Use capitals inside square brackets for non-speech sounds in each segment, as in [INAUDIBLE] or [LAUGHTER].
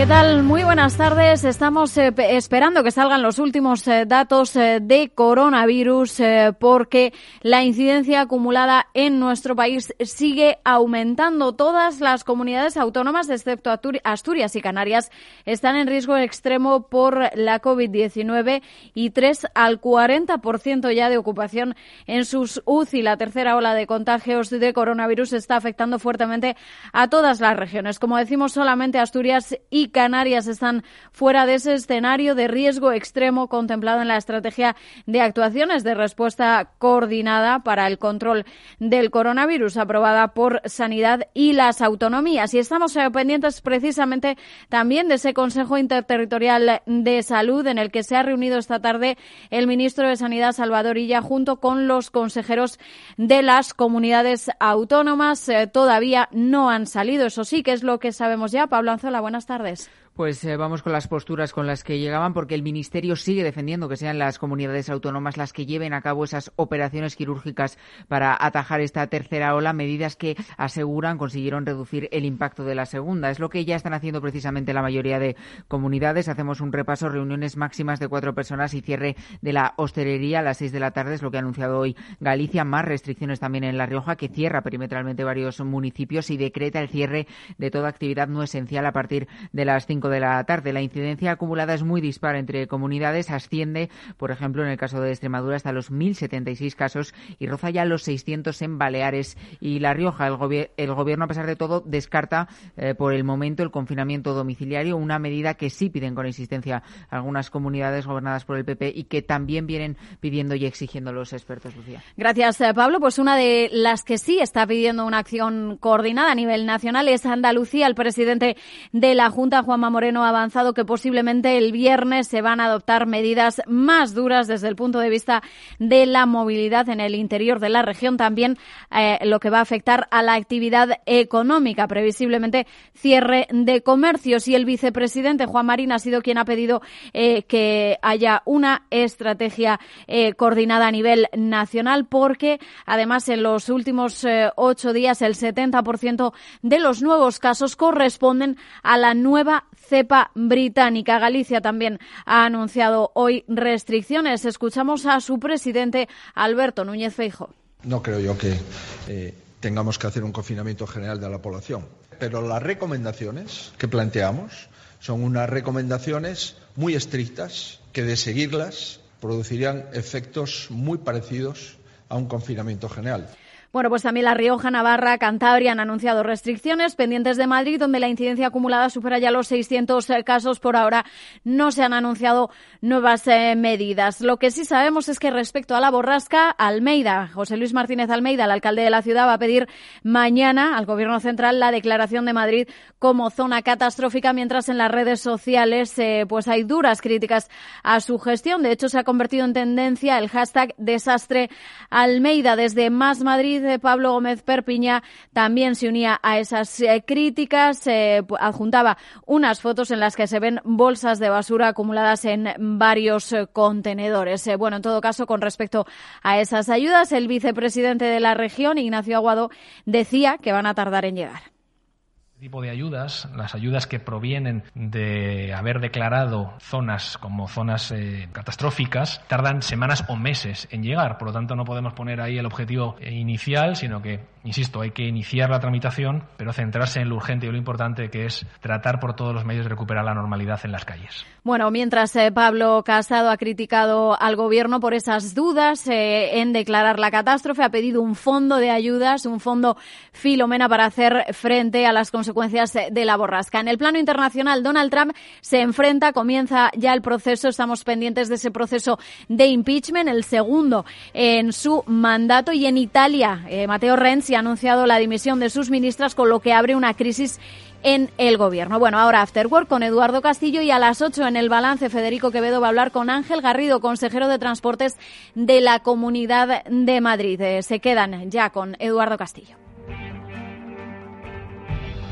¿Qué tal? Muy buenas tardes. Estamos eh, esperando que salgan los últimos eh, datos eh, de coronavirus porque la incidencia acumulada en nuestro país sigue aumentando. Todas las comunidades autónomas, excepto Asturias y Canarias, están en riesgo extremo por la COVID-19 y 3 al 40% ya de ocupación en sus UCI. La tercera ola de contagios de coronavirus está afectando fuertemente a todas las regiones. Como decimos, solamente Asturias y Canarias están fuera de ese escenario de riesgo extremo contemplado en la estrategia de actuaciones de respuesta coordinada para el control del coronavirus aprobada por Sanidad y las autonomías. Y estamos eh, pendientes precisamente también de ese Consejo Interterritorial de Salud en el que se ha reunido esta tarde el ministro de Sanidad Salvador Illa junto con los consejeros de las comunidades autónomas. Eh, todavía no han salido, eso sí, que es lo que sabemos ya. Pablo Anzola, buenas tardes. Yes. Pues eh, vamos con las posturas con las que llegaban, porque el Ministerio sigue defendiendo que sean las comunidades autónomas las que lleven a cabo esas operaciones quirúrgicas para atajar esta tercera ola, medidas que aseguran consiguieron reducir el impacto de la segunda. Es lo que ya están haciendo precisamente la mayoría de comunidades. Hacemos un repaso, reuniones máximas de cuatro personas y cierre de la hostelería a las seis de la tarde, es lo que ha anunciado hoy Galicia. Más restricciones también en La Rioja, que cierra perimetralmente varios municipios y decreta el cierre de toda actividad no esencial a partir de las 5 de la tarde. La incidencia acumulada es muy dispar entre comunidades. Asciende, por ejemplo, en el caso de Extremadura hasta los 1.076 casos y roza ya los 600 en Baleares y La Rioja. El, el gobierno, a pesar de todo, descarta eh, por el momento el confinamiento domiciliario, una medida que sí piden con insistencia algunas comunidades gobernadas por el PP y que también vienen pidiendo y exigiendo los expertos, Lucía. Gracias, eh, Pablo. Pues una de las que sí está pidiendo una acción coordinada a nivel nacional es Andalucía. El presidente de la Junta, Moreno, ha avanzado que posiblemente el viernes se van a adoptar medidas más duras desde el punto de vista de la movilidad en el interior de la región, también eh, lo que va a afectar a la actividad económica, previsiblemente cierre de comercios. Y el vicepresidente Juan Marín ha sido quien ha pedido eh, que haya una estrategia eh, coordinada a nivel nacional, porque además en los últimos ocho días el 70% de los nuevos casos corresponden a la nueva cepa británica. Galicia también ha anunciado hoy restricciones. Escuchamos a su presidente, Alberto Núñez Feijo. No creo yo que eh, tengamos que hacer un confinamiento general de la población, pero las recomendaciones que planteamos son unas recomendaciones muy estrictas que de seguirlas producirían efectos muy parecidos a un confinamiento general. Bueno, pues también La Rioja, Navarra, Cantabria han anunciado restricciones pendientes de Madrid, donde la incidencia acumulada supera ya los 600 eh, casos. Por ahora no se han anunciado nuevas eh, medidas. Lo que sí sabemos es que respecto a la borrasca, Almeida, José Luis Martínez Almeida, el alcalde de la ciudad, va a pedir mañana al Gobierno Central la declaración de Madrid como zona catastrófica, mientras en las redes sociales eh, pues hay duras críticas a su gestión. De hecho, se ha convertido en tendencia el hashtag desastre Almeida desde Más Madrid de Pablo Gómez Perpiña también se unía a esas eh, críticas, adjuntaba unas fotos en las que se ven bolsas de basura acumuladas en varios eh, contenedores. Eh, bueno, en todo caso, con respecto a esas ayudas, el vicepresidente de la región, Ignacio Aguado, decía que van a tardar en llegar tipo de ayudas, las ayudas que provienen de haber declarado zonas como zonas eh, catastróficas, tardan semanas o meses en llegar. Por lo tanto, no podemos poner ahí el objetivo inicial, sino que, insisto, hay que iniciar la tramitación, pero centrarse en lo urgente y lo importante que es tratar por todos los medios de recuperar la normalidad en las calles. Bueno, mientras eh, Pablo Casado ha criticado al gobierno por esas dudas eh, en declarar la catástrofe, ha pedido un fondo de ayudas, un fondo Filomena para hacer frente a las consecuencias consecuencias de la borrasca. En el plano internacional, Donald Trump se enfrenta, comienza ya el proceso, estamos pendientes de ese proceso de impeachment, el segundo en su mandato. Y en Italia, eh, Matteo Renzi ha anunciado la dimisión de sus ministras, con lo que abre una crisis en el gobierno. Bueno, ahora After Work con Eduardo Castillo y a las 8 en el balance Federico Quevedo va a hablar con Ángel Garrido, consejero de Transportes de la Comunidad de Madrid. Eh, se quedan ya con Eduardo Castillo.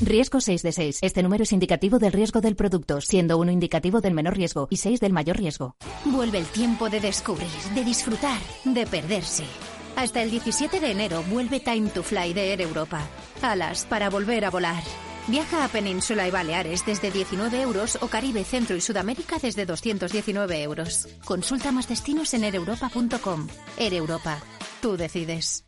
Riesgo 6 de 6. Este número es indicativo del riesgo del producto, siendo uno indicativo del menor riesgo y 6 del mayor riesgo. Vuelve el tiempo de descubrir, de disfrutar, de perderse. Hasta el 17 de enero vuelve Time to Fly de Air Europa. Alas para volver a volar. Viaja a Península y Baleares desde 19 euros o Caribe, Centro y Sudamérica desde 219 euros. Consulta más destinos en ereuropa.com. Air Europa. Tú decides.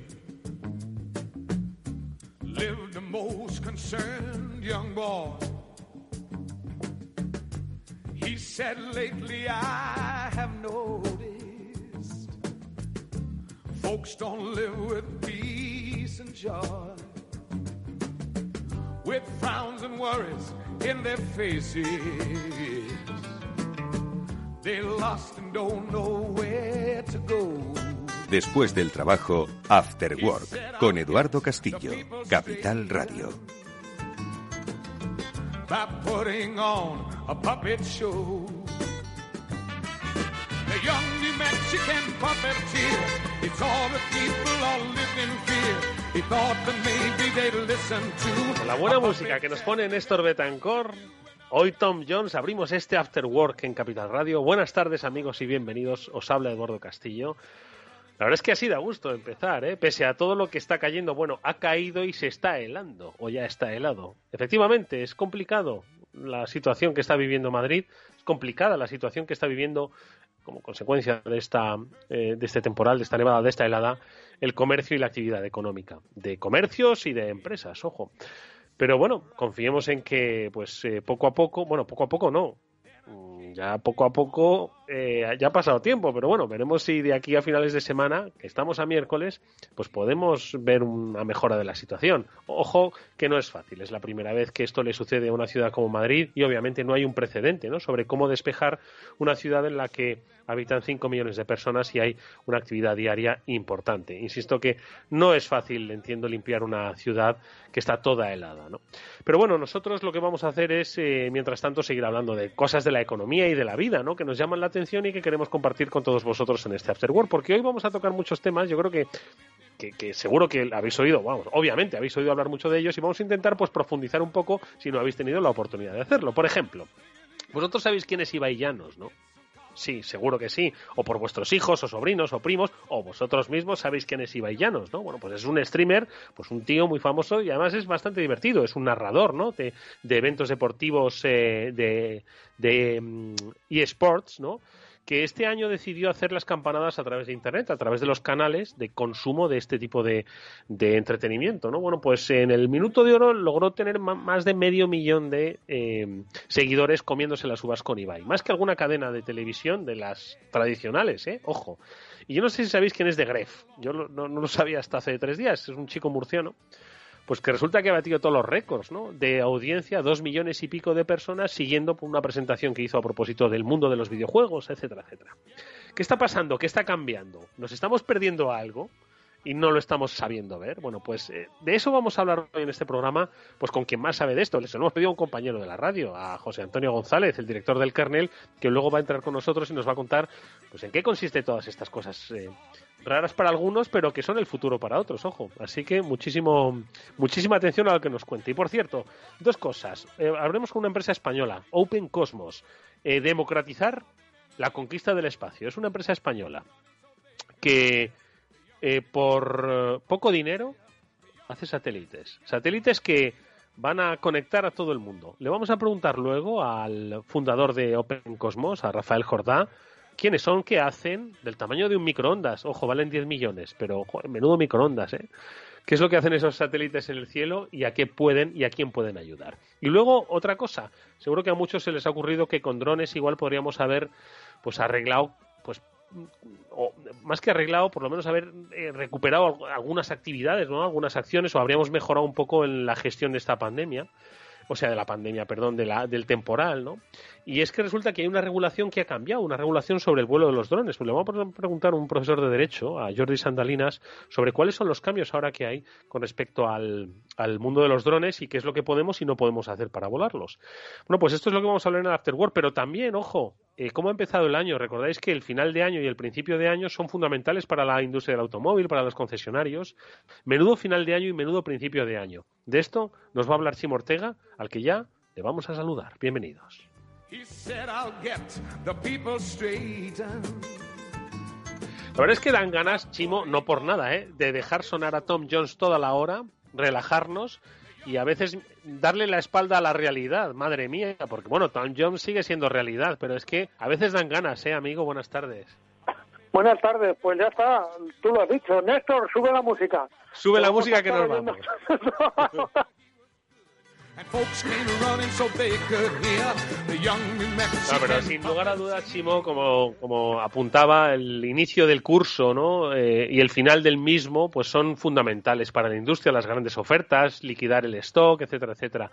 lived the most concerned young boy. He said, Lately I have noticed folks don't live with peace and joy, with frowns and worries in their faces. They lost and don't know where to go. Después del trabajo, After Work, con Eduardo Castillo, Capital Radio. by putting on a puppet show. The young New Mexican puppeteer, he saw the people all live in fear. He thought that maybe they'd listen to La buena música que nos pone Néstor Betancourt. Hoy Tom Jones abrimos este After Work en Capital Radio. Buenas tardes amigos y bienvenidos. Os habla Eduardo Castillo. La verdad es que así da gusto empezar, ¿eh? pese a todo lo que está cayendo. Bueno, ha caído y se está helando, o ya está helado. Efectivamente, es complicado la situación que está viviendo Madrid, es complicada la situación que está viviendo como consecuencia de esta eh, de este temporal, de esta nevada, de esta helada, el comercio y la actividad económica, de comercios y de empresas, ojo. Pero bueno, confiemos en que, pues eh, poco a poco, bueno, poco a poco no, Ya poco a poco eh, ya ha pasado tiempo, pero bueno, veremos si de aquí a finales de semana, que estamos a miércoles, pues podemos ver una mejora de la situación. Ojo que no es fácil, es la primera vez que esto le sucede a una ciudad como Madrid y obviamente no hay un precedente ¿no? sobre cómo despejar una ciudad en la que habitan 5 millones de personas y hay una actividad diaria importante. Insisto que no es fácil, entiendo, limpiar una ciudad que está toda helada. ¿no? Pero bueno, nosotros lo que vamos a hacer es, eh, mientras tanto, seguir hablando de cosas de la economía y de la vida, ¿no? que nos llaman la atención y que queremos compartir con todos vosotros en este After Work, porque hoy vamos a tocar muchos temas, yo creo que que, seguro que habéis oído, vamos, obviamente habéis oído hablar mucho de ellos y vamos a intentar pues profundizar un poco si no habéis tenido la oportunidad de hacerlo. Por ejemplo, vosotros sabéis quién es Ibai Llanos, ¿no? Sí, seguro que sí. O por vuestros hijos, o sobrinos, o primos, o vosotros mismos sabéis quién es Ibai Llanos, ¿no? Bueno, pues es un streamer, pues un tío muy famoso y además es bastante divertido. Es un narrador, ¿no? De, de eventos deportivos eh, de, de mm, eSports, ¿no? Que este año decidió hacer las campanadas a través de Internet, a través de los canales de consumo de este tipo de, de entretenimiento. ¿no? Bueno, pues en el Minuto de Oro logró tener más de medio millón de eh, seguidores comiéndose las uvas con Ibai. Más que alguna cadena de televisión de las tradicionales, ¿eh? Ojo. Y yo no sé si sabéis quién es de Gref. Yo no, no, lo sabía hasta hace tres días. Es un chico murciano pues que resulta que ha batido todos los récords, ¿no? De audiencia, dos millones y pico de personas siguiendo por una presentación que hizo a propósito del mundo de los videojuegos, etcétera, etcétera. ¿Qué está pasando? ¿Qué está cambiando? ¿Nos estamos perdiendo algo? y no lo estamos sabiendo ver. Bueno, pues eh, de eso vamos a hablar hoy en este programa, pues con quien más sabe de esto. Les hemos pedido a un compañero de la radio, a José Antonio González, el director del Kernel, que luego va a entrar con nosotros y nos va a contar, pues en qué consiste todas estas cosas eh, raras para algunos, pero que son el futuro para otros, ojo. Así que muchísimo, muchísima atención a lo que nos cuente. Y por cierto, dos cosas. Eh, hablemos con una empresa española, Open Cosmos. Eh, democratizar la conquista del espacio. Es una empresa española que eh, por poco dinero hace satélites. Satélites que van a conectar a todo el mundo. Le vamos a preguntar luego al fundador de Open Cosmos, a Rafael Jordá, quiénes son, qué hacen, del tamaño de un microondas. Ojo, valen 10 millones, pero menudo microondas, ¿eh? qué es lo que hacen esos satélites en el cielo y a qué pueden y a quién pueden ayudar. Y luego otra cosa, seguro que a muchos se les ha ocurrido que con drones igual podríamos haber pues arreglado pues o más que arreglado, por lo menos haber eh, recuperado algunas actividades, ¿no? algunas acciones, o habríamos mejorado un poco en la gestión de esta pandemia o sea, de la pandemia, perdón, del temporal, ¿no? Y es que resulta que hay una regulación que ha cambiado, una regulación sobre el vuelo de los drones. Pues le vamos a preguntar a un profesor de Derecho, a Jordi Sandalinas, sobre cuáles son los cambios ahora que hay con respecto al, al mundo de los drones y qué es lo que podemos y no podemos hacer para volarlos. Bueno, pues esto es lo que vamos a hablar en el Afterwork, pero también, ojo, eh, ¿cómo ha empezado el año? Recordáis que el final de año y el principio de año son fundamentales para la industria del automóvil, para los concesionarios. Menudo final de año y menudo principio de año. De esto nos va a hablar Chimo Ortega, al que ya le vamos a saludar. Bienvenidos. La verdad es que dan ganas, Chimo, no por nada, ¿eh? de dejar sonar a Tom Jones toda la hora, relajarnos y a veces darle la espalda a la realidad, madre mía, porque bueno, Tom Jones sigue siendo realidad, pero es que a veces dan ganas, ¿eh, amigo? Buenas tardes. Buenas tardes, pues ya está, tú lo has dicho. Néstor, sube la música. Sube la música que nos vamos. [LAUGHS] No, pero sin lugar a dudas, Chimo, como, como apuntaba, el inicio del curso ¿no? Eh, y el final del mismo pues son fundamentales para la industria, las grandes ofertas, liquidar el stock, etcétera, etcétera.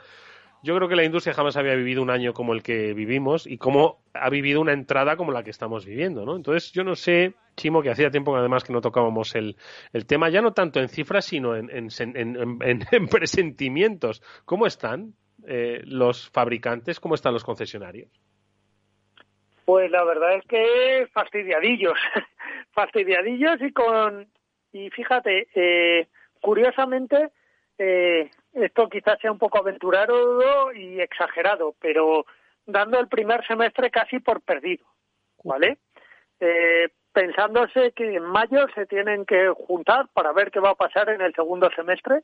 Yo creo que la industria jamás había vivido un año como el que vivimos y cómo ha vivido una entrada como la que estamos viviendo, ¿no? Entonces, yo no sé, Chimo, que hacía tiempo además que no tocábamos el, el tema, ya no tanto en cifras, sino en, en, [LAUGHS] en, presentimientos. ¿Cómo están eh, los fabricantes? ¿Cómo están los concesionarios? Pues la verdad es que fastidiadillos, [LAUGHS] fastidiadillos y con, y fíjate, eh, curiosamente, eh, esto quizás sea un poco aventurado y exagerado, pero dando el primer semestre casi por perdido, ¿vale? Eh, pensándose que en mayo se tienen que juntar para ver qué va a pasar en el segundo semestre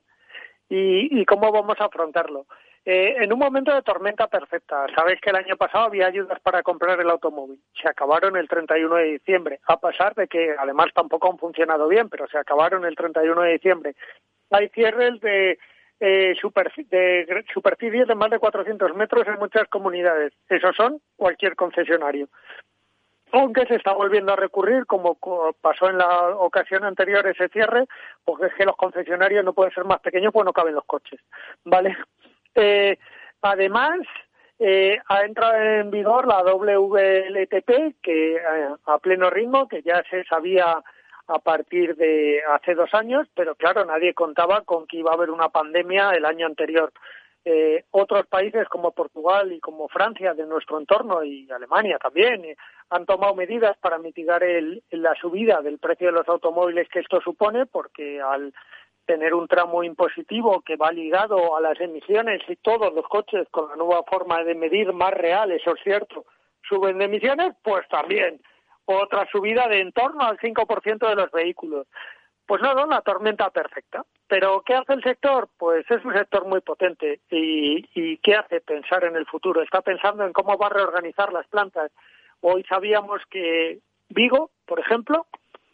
y, cómo vamos a afrontarlo. Eh, en un momento de tormenta perfecta, sabéis que el año pasado había ayudas para comprar el automóvil, se acabaron el 31 de diciembre, a pesar de que además tampoco han funcionado bien, pero se acabaron el 31 de diciembre. Hay cierres de eh, de superficies de más de 400 metros en muchas comunidades. Esos son cualquier concesionario. Aunque se está volviendo a recurrir, como pasó en la ocasión anterior ese cierre, porque es que los concesionarios no pueden ser más pequeños, pues no caben los coches. ¿Vale? Eh, además, eh, ha entrado en vigor la WLTP, que eh, a pleno ritmo, que ya se sabía a partir de hace dos años, pero claro, nadie contaba con que iba a haber una pandemia el año anterior. Eh, otros países como Portugal y como Francia de nuestro entorno y Alemania también eh, han tomado medidas para mitigar el, la subida del precio de los automóviles que esto supone, porque al tener un tramo impositivo que va ligado a las emisiones y todos los coches con la nueva forma de medir más real, eso es cierto, suben de emisiones, pues también otra subida de en torno al 5% de los vehículos. Pues nada, una tormenta perfecta. Pero ¿qué hace el sector? Pues es un sector muy potente. ¿Y, y qué hace pensar en el futuro? Está pensando en cómo va a reorganizar las plantas. Hoy sabíamos que Vigo, por ejemplo,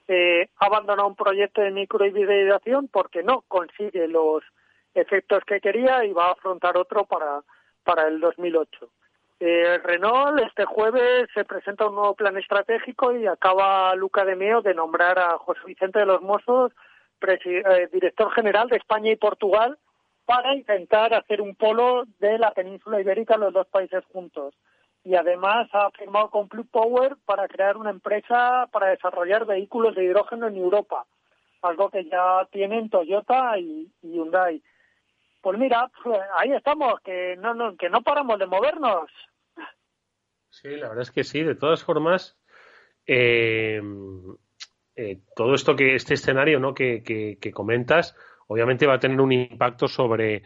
eh, ha abandonado un proyecto de microhibridación porque no consigue los efectos que quería y va a afrontar otro para, para el 2008. Eh, Renault este jueves se presenta un nuevo plan estratégico y acaba Luca de Meo de nombrar a José Vicente de los Mozos eh, director general de España y Portugal para intentar hacer un polo de la península ibérica los dos países juntos. Y además ha firmado con Blue Power para crear una empresa para desarrollar vehículos de hidrógeno en Europa, algo que ya tienen Toyota y Hyundai. Pues mira, ahí estamos, que no, no, que no paramos de movernos. Sí, la verdad es que sí. De todas formas, eh, eh, todo esto que este escenario, ¿no? Que, que, comentas, obviamente va a tener un impacto sobre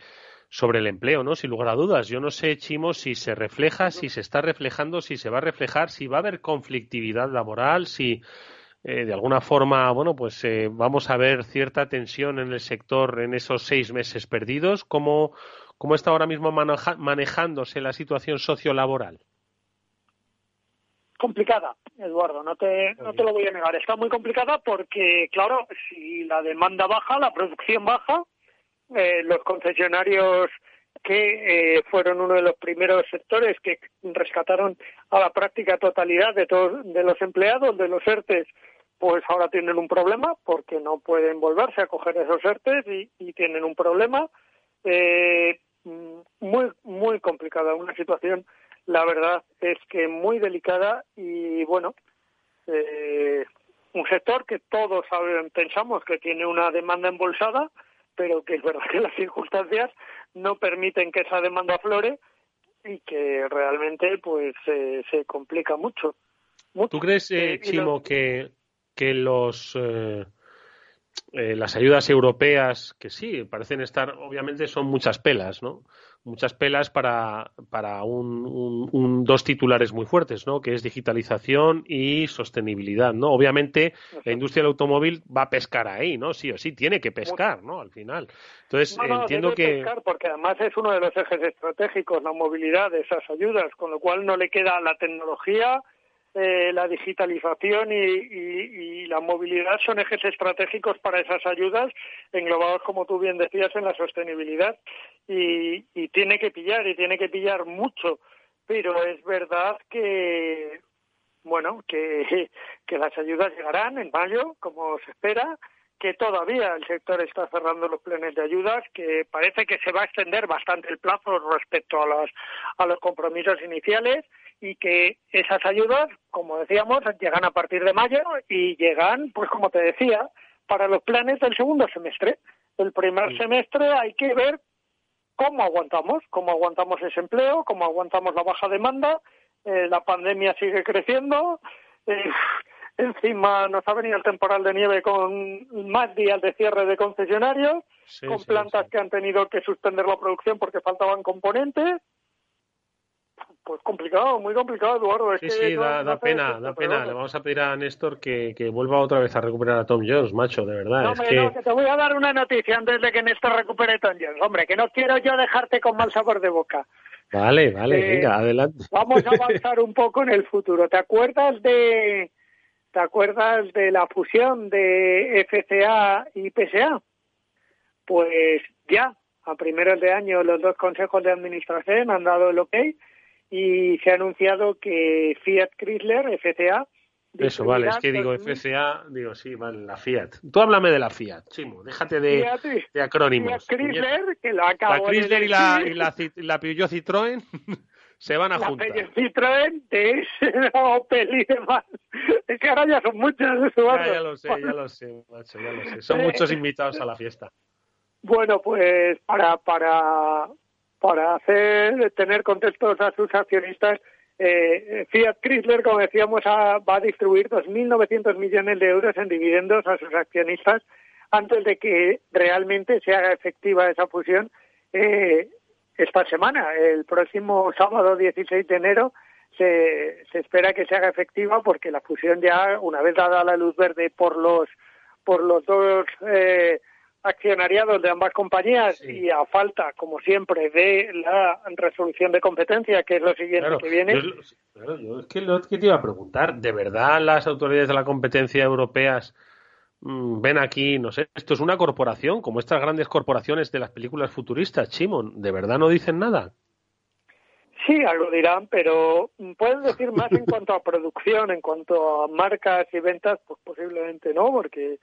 sobre el empleo, ¿no? Sin lugar a dudas. Yo no sé, Chimo, si se refleja, si se está reflejando, si se va a reflejar, si va a haber conflictividad laboral, si eh, de alguna forma, bueno, pues eh, vamos a ver cierta tensión en el sector en esos seis meses perdidos. ¿Cómo, cómo está ahora mismo manejándose la situación sociolaboral? Complicada, Eduardo, no te, no te lo voy a negar. Está muy complicada porque, claro, si la demanda baja, la producción baja, eh, los concesionarios que eh, fueron uno de los primeros sectores que rescataron a la práctica totalidad de todos de los empleados de los ERTES, pues ahora tienen un problema porque no pueden volverse a coger esos ERTES y, y tienen un problema eh, muy muy complicada, una situación la verdad es que muy delicada y bueno, eh, un sector que todos saben, pensamos que tiene una demanda embolsada, pero que es verdad que [LAUGHS] las circunstancias no permiten que esa demanda flore y que realmente pues se complica mucho. ¿Tú crees, eh, Chimo, que, que los eh, eh, las ayudas europeas, que sí, parecen estar, obviamente son muchas pelas, ¿no? Muchas pelas para, para un, un, dos titulares muy fuertes, ¿no? Que es digitalización y sostenibilidad, ¿no? Obviamente la industria del automóvil va a pescar ahí, ¿no? Sí o sí, tiene que pescar, ¿no? Al final. Entonces, entiendo que... Pescar porque además es uno de los ejes estratégicos, la movilidad esas ayudas, con lo cual no le queda la tecnología eh, la digitalización y, la movilidad son ejes estratégicos para esas ayudas, englobados, como tú bien decías, en la sostenibilidad. Y, tiene que pillar, y tiene que pillar mucho. Pero es verdad que, bueno, que, que las ayudas llegarán en mayo, como se espera, que todavía el sector está cerrando los planes de ayudas, que parece que se va a extender bastante el plazo respecto a los, a los compromisos iniciales y que esas ayudas, como decíamos, llegan a partir de mayo y llegan, pues como te decía, para los planes del segundo semestre. El primer semestre hay que ver cómo aguantamos, cómo aguantamos ese empleo, cómo aguantamos la baja demanda, eh, la pandemia sigue creciendo, eh, encima nos ha venido el temporal de nieve con más días de cierre de concesionarios, con plantas que han tenido que suspender la producción porque faltaban componentes, pues complicado, muy complicado, Eduardo. sí, sí, da, pena, da pena. Le vamos a pedir a Néstor que, que, vuelva otra vez a recuperar a Tom Jones, macho, de verdad. No, es que... te voy a dar una noticia antes de que Néstor recupere a Tom Jones. Hombre, que no quiero yo dejarte con mal sabor de boca. Vale, vale, eh, venga, adelante. Vamos a avanzar un poco en el futuro. ¿Te acuerdas de, te acuerdas de la fusión de FCA y PSA? Pues ya, a primeros de año, los dos consejos de administración han dado el ok y se ha anunciado que Fiat Chrysler, FCA, eso, vale, es que digo FCA, digo sí, vale, la Fiat. Tú háblame de la Fiat, Chimo, déjate de, de acrónimos. Fiat Chrysler, que lo acabo La Chrysler y la, y la, la Peugeot Citroën [LAUGHS] se van a la juntar. [LAUGHS] La Citroën, es Opel y demás. Es que ahora ya son muchos. Ya, ya lo sé, ya lo sé, macho, ya lo sé. Son muchos invitados a la fiesta. Bueno, pues para, para, para hacer tener contextos a sus accionistas, eh, Fiat Chrysler, como decíamos, va a distribuir 2.900 millones de euros en dividendos a sus accionistas antes de que realmente se haga efectiva esa fusión eh, esta semana. El próximo sábado 16 de enero se, se espera que se haga efectiva porque la fusión ya, una vez dada la luz verde por los por los dos eh, accionariados de ambas compañías y a falta, como siempre, de la resolución de competencia, que es lo siguiente que viene. claro, yo es que lo que te iba a preguntar, ¿de verdad las autoridades de la competencia europeas mm, ven aquí, no sé, esto es una corporación, como estas grandes corporaciones de las películas futuristas, Chimon, ¿de verdad no dicen nada? Sí, algo dirán, pero pueden decir más en cuanto a producción, en cuanto a marcas y ventas, pues posiblemente no, porque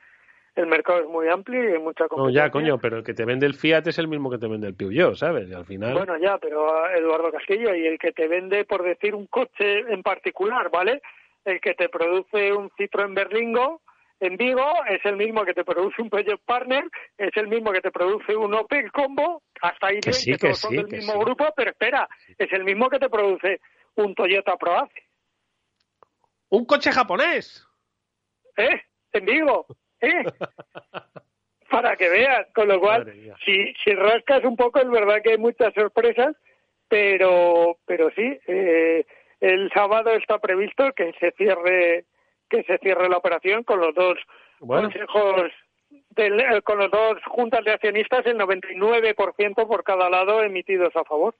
el mercado es muy amplio y hay mucha competencia. No, ya, coño, pero el que te vende el Fiat es el mismo que te vende el Peugeot, ¿sabes? Y al final... Bueno, ya, pero Eduardo Castillo, y el que te vende, por decir un coche en particular, ¿vale? El que te produce un Citroën Berlingo en Vigo es el mismo que te produce un Peugeot Partner, es el mismo que te produce un Opel Combo, hasta ahí que, sí, que, todos son del que mismo grupo, pero espera, es el mismo que te produce un Toyota Proace. ¡Un coche japonés! ¿Eh? En Vigo. ¿Eh? Para que veas, con lo cual, si, si rascas un poco, es verdad que hay muchas sorpresas, pero, pero sí, eh, el sábado está previsto que se cierre que se cierre la operación con los dos consejos eh, con los dos juntas de accionistas el 99% por cada lado emitidos a favor.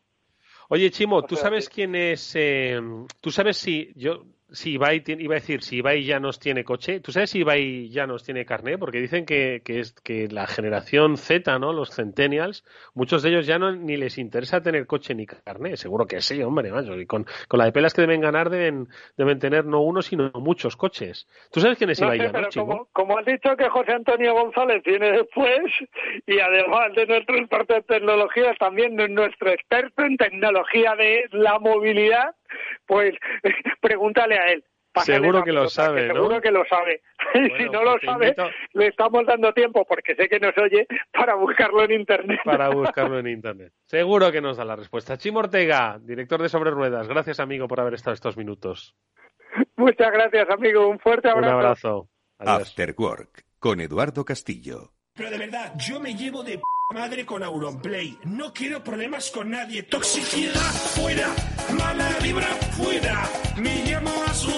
Oye, Chimo, ¿tú sabes quién es? Eh, ¿Tú sabes si yo si Ibai, iba a decir, si Ibai ya nos tiene coche. ¿Tú sabes si Ibai ya nos tiene carné? Porque dicen que, que, es, que la generación Z, ¿no? Los centennials, muchos de ellos ya no ni les interesa tener coche ni carné. Seguro que sí, hombre, macho. Y con, con la de pelas que deben ganar deben, deben tener no uno, sino muchos coches. ¿Tú sabes quién es Ibai sé, pero como, como, has dicho que José Antonio González tiene después, y además de nuestro experto en tecnología, también nuestro experto en tecnología de la movilidad, pues [LAUGHS] pregúntale a él. seguro que lo sabe, ¿no? Seguro que lo sabe. y [LAUGHS] si no lo sabe, le estamos dando tiempo, porque sé que nos oye, para buscarlo en Internet. Para [LAUGHS] buscarlo en Internet. Seguro que nos da la respuesta. Chimo Ortega, director de Sobre Ruedas. Gracias, amigo, por haber estado estos minutos. Muchas gracias, amigo. Un fuerte abrazo. Un abrazo. After Work, con Eduardo Castillo. Pero de verdad, yo me llevo de p madre con Auronplay. No quiero problemas con nadie. Toxicidad fuera, mala vibra fuera. Me llamo a su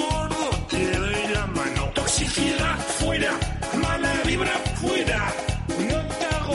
te doy la mano. Toxicidad fuera, mala vibra fuera. No te hago.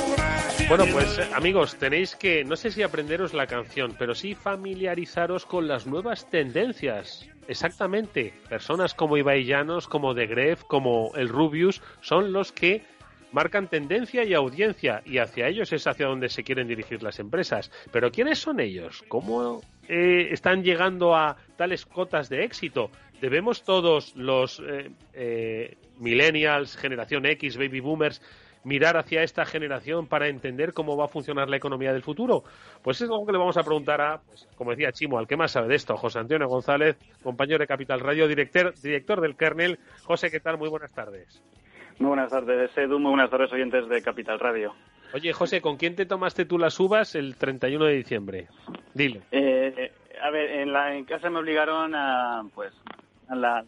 Bueno, pues eh, amigos, tenéis que, no sé si aprenderos la canción, pero sí familiarizaros con las nuevas tendencias. Exactamente, personas como Ibai Llanos, como The Gref, como el Rubius, son los que marcan tendencia y audiencia y hacia ellos es hacia donde se quieren dirigir las empresas. Pero ¿quiénes son ellos? ¿Cómo eh, están llegando a tales cotas de éxito? ¿Debemos todos los eh, eh, millennials, generación X, baby boomers, mirar hacia esta generación para entender cómo va a funcionar la economía del futuro? Pues es algo que le vamos a preguntar a, pues, como decía Chimo, al que más sabe de esto, José Antonio González, compañero de Capital Radio, director, director del kernel. José, ¿qué tal? Muy buenas tardes. Muy buenas tardes, Edu. Muy buenas tardes, oyentes de Capital Radio. Oye, José, ¿con quién te tomaste tú las uvas el 31 de diciembre? Dile. Eh, a ver, en, la, en casa me obligaron a, pues, a la...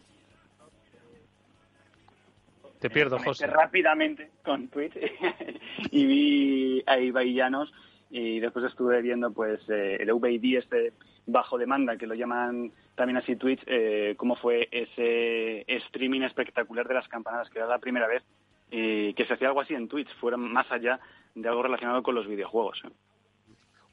Te pierdo, José. Rápidamente con Twitch [LAUGHS] y vi a Ibaillanos y después estuve viendo, pues, eh, el VID, este bajo demanda, que lo llaman también así Twitch, eh, cómo fue ese streaming espectacular de las campanadas, que era la primera vez eh, que se hacía algo así en Twitch, fuera más allá de algo relacionado con los videojuegos. ¿eh?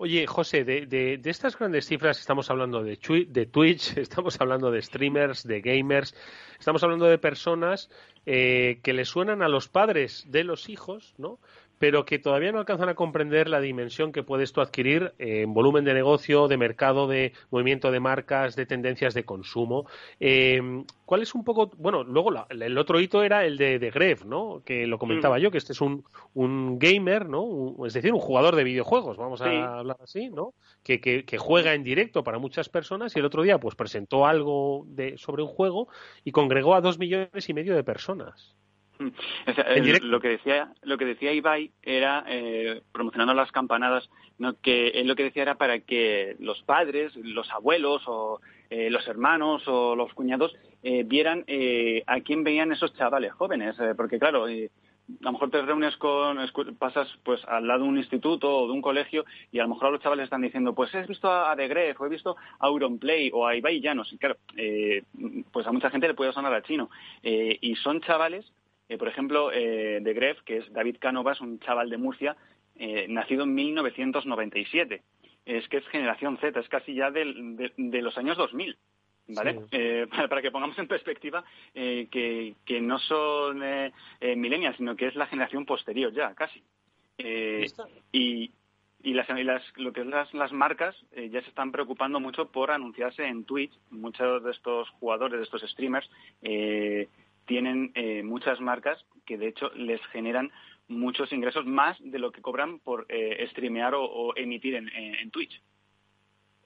Oye, José, de, de, estas grandes cifras estamos hablando de, de Twitch, [LAUGHS] estamos hablando de streamers, de gamers, estamos hablando de personas eh, que le suenan a los padres de los hijos, ¿no? Pero que todavía no alcanzan a comprender la dimensión que puede esto adquirir en volumen de negocio, de mercado, de movimiento de marcas, de tendencias de consumo. Eh, ¿Cuál es un poco, bueno, luego el otro hito era el de, de Gref, ¿no? Que lo comentaba mm. yo, que este es un, un gamer, ¿no? es decir, un jugador de videojuegos, vamos a hablar así, ¿no? Que, que, que, juega en directo para muchas personas y el otro día pues presentó algo de, sobre un juego y congregó a dos millones y medio de personas. [LAUGHS] lo que decía lo que decía Ibai era eh, promocionando las campanadas no que él lo que decía era para que los padres los abuelos o eh, los hermanos o los cuñados eh, vieran a quién veían esos chavales jóvenes porque claro a lo mejor te reúnes con, pasas pues al lado de un instituto o de un colegio y a lo mejor los chavales están diciendo, pues he visto a The Gref o he visto a Auronplay o a Ibai Llanos. Y claro, pues a mucha gente le puede sonar a chino. y son chavales eh, por ejemplo, eh, de Gref, que es David Cánovas, un chaval de Murcia, eh, nacido en 1997. Es que es generación Z, es casi ya de, los años 2000. ¿Vale? [LAUGHS] para, que pongamos en perspectiva que, no son millennials, sino que es la generación posterior ya, casi. y, y las, lo que es las, las marcas ya se están preocupando mucho por anunciarse en Twitch. Muchos de estos jugadores, de estos streamers, tienen eh, muchas marcas que de hecho les generan muchos ingresos más de lo que cobran por eh, streamear o, emitir en, Twitch.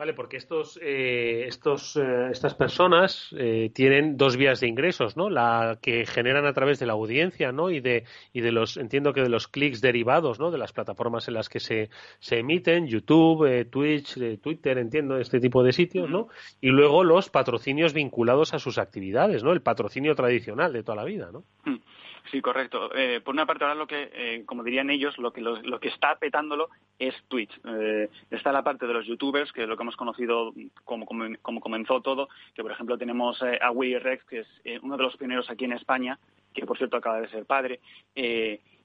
Vale, porque estos, eh, estos, estas personas tienen dos vías de ingresos, ¿no? La que generan a través de la audiencia, ¿no? Y de, y de los, entiendo que de los clics derivados, ¿no? De las plataformas en las que se, se emiten, YouTube, Twitch, Twitter, entiendo, este tipo de sitios, ¿no? Y luego los patrocinios vinculados a sus actividades, ¿no? El patrocinio tradicional de toda la vida, ¿no? Hmm. Sí, correcto. Eh, por una parte, ahora lo que, eh, como dirían ellos, lo que, lo, que está petándolo es Twitch. Eh, está la parte de los youtubers, que es lo que hemos conocido como, como, comenzó todo, que por ejemplo tenemos a Willy Rex, que es uno de los pioneros aquí en España, que por cierto acaba de ser padre,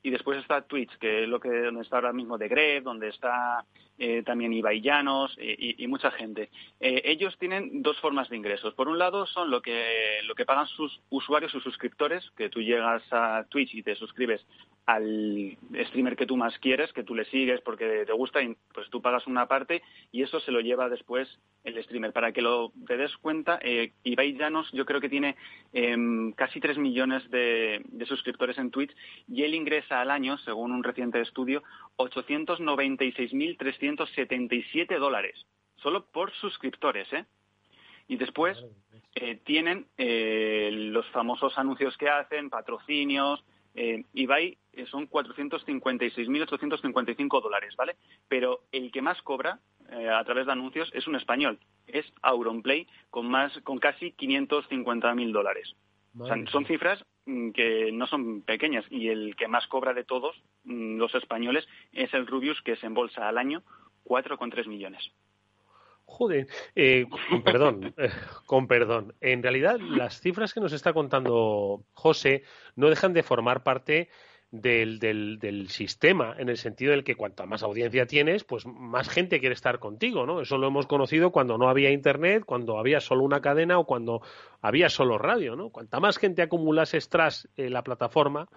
y después está Twitch, que es lo que donde está ahora mismo de Gref, donde está eh, también Ibai Llanos y, y, mucha gente. Eh, ellos tienen dos formas de ingresos. Por un lado son lo que, lo que pagan sus usuarios, sus suscriptores, que tú llegas a Twitch y te suscribes al streamer que tú más quieres, que tú le sigues porque te gusta, y pues tú pagas una parte y eso se lo lleva después el streamer. Para que lo te des cuenta, eh, Ibai Llanos yo creo que tiene em, casi 3 millones de, de, suscriptores en Twitch y él ingresa al año, según un reciente estudio, 896.377 dólares, solo por suscriptores, ¿eh? Y después eh, tienen eh, los famosos anuncios que hacen, patrocinios, eh, Ibai eh, son 456.855 dólares, ¿vale? Pero el que más cobra eh, a través de anuncios es un español, es Auronplay, con, más, con casi 550.000 dólares. O sea, son cifras mm, que no son pequeñas y el que más cobra de todos mm, los españoles es el Rubius, que se embolsa al año 4,3 millones. Joder, eh, con perdón, eh, con perdón. En realidad, las cifras que nos está contando José no dejan de formar parte del, del, sistema, en el sentido del que cuanta más audiencia tienes, pues más gente quiere estar contigo, ¿no? Eso lo hemos conocido cuando no había internet, cuando había solo una cadena o cuando había solo radio, ¿no? Cuanta más gente acumulases tras eh, la plataforma,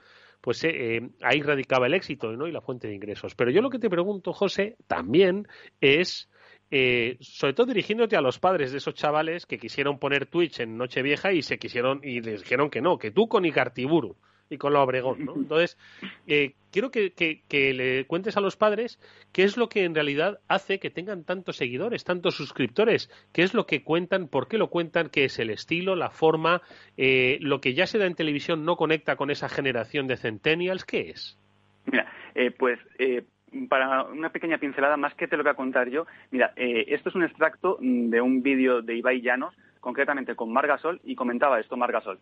pues eh, ahí radicaba el éxito, ¿no? Y la fuente de ingresos. Pero yo lo que te pregunto, José, también es eh, sobre todo dirigiéndote a los padres de esos chavales que quisieron poner Twitch en Nochevieja y se quisieron y les dijeron que no, que tú con Icartiburu y con la Obregón, ¿no? [LAUGHS] Entonces, eh, quiero que, que, le cuentes a los padres qué es lo que en realidad hace que tengan tantos seguidores, tantos suscriptores, qué es lo que cuentan, por qué lo cuentan, qué es el estilo, la forma, eh, lo que ya se da en televisión no conecta con esa generación de centennials, ¿qué es? Mira, eh, pues eh, para una pequeña pincelada, más que te lo voy a contar yo, mira, eh, esto es un extracto de un vídeo de Ibai Llanos, concretamente con Margasol, y comentaba esto Margasol.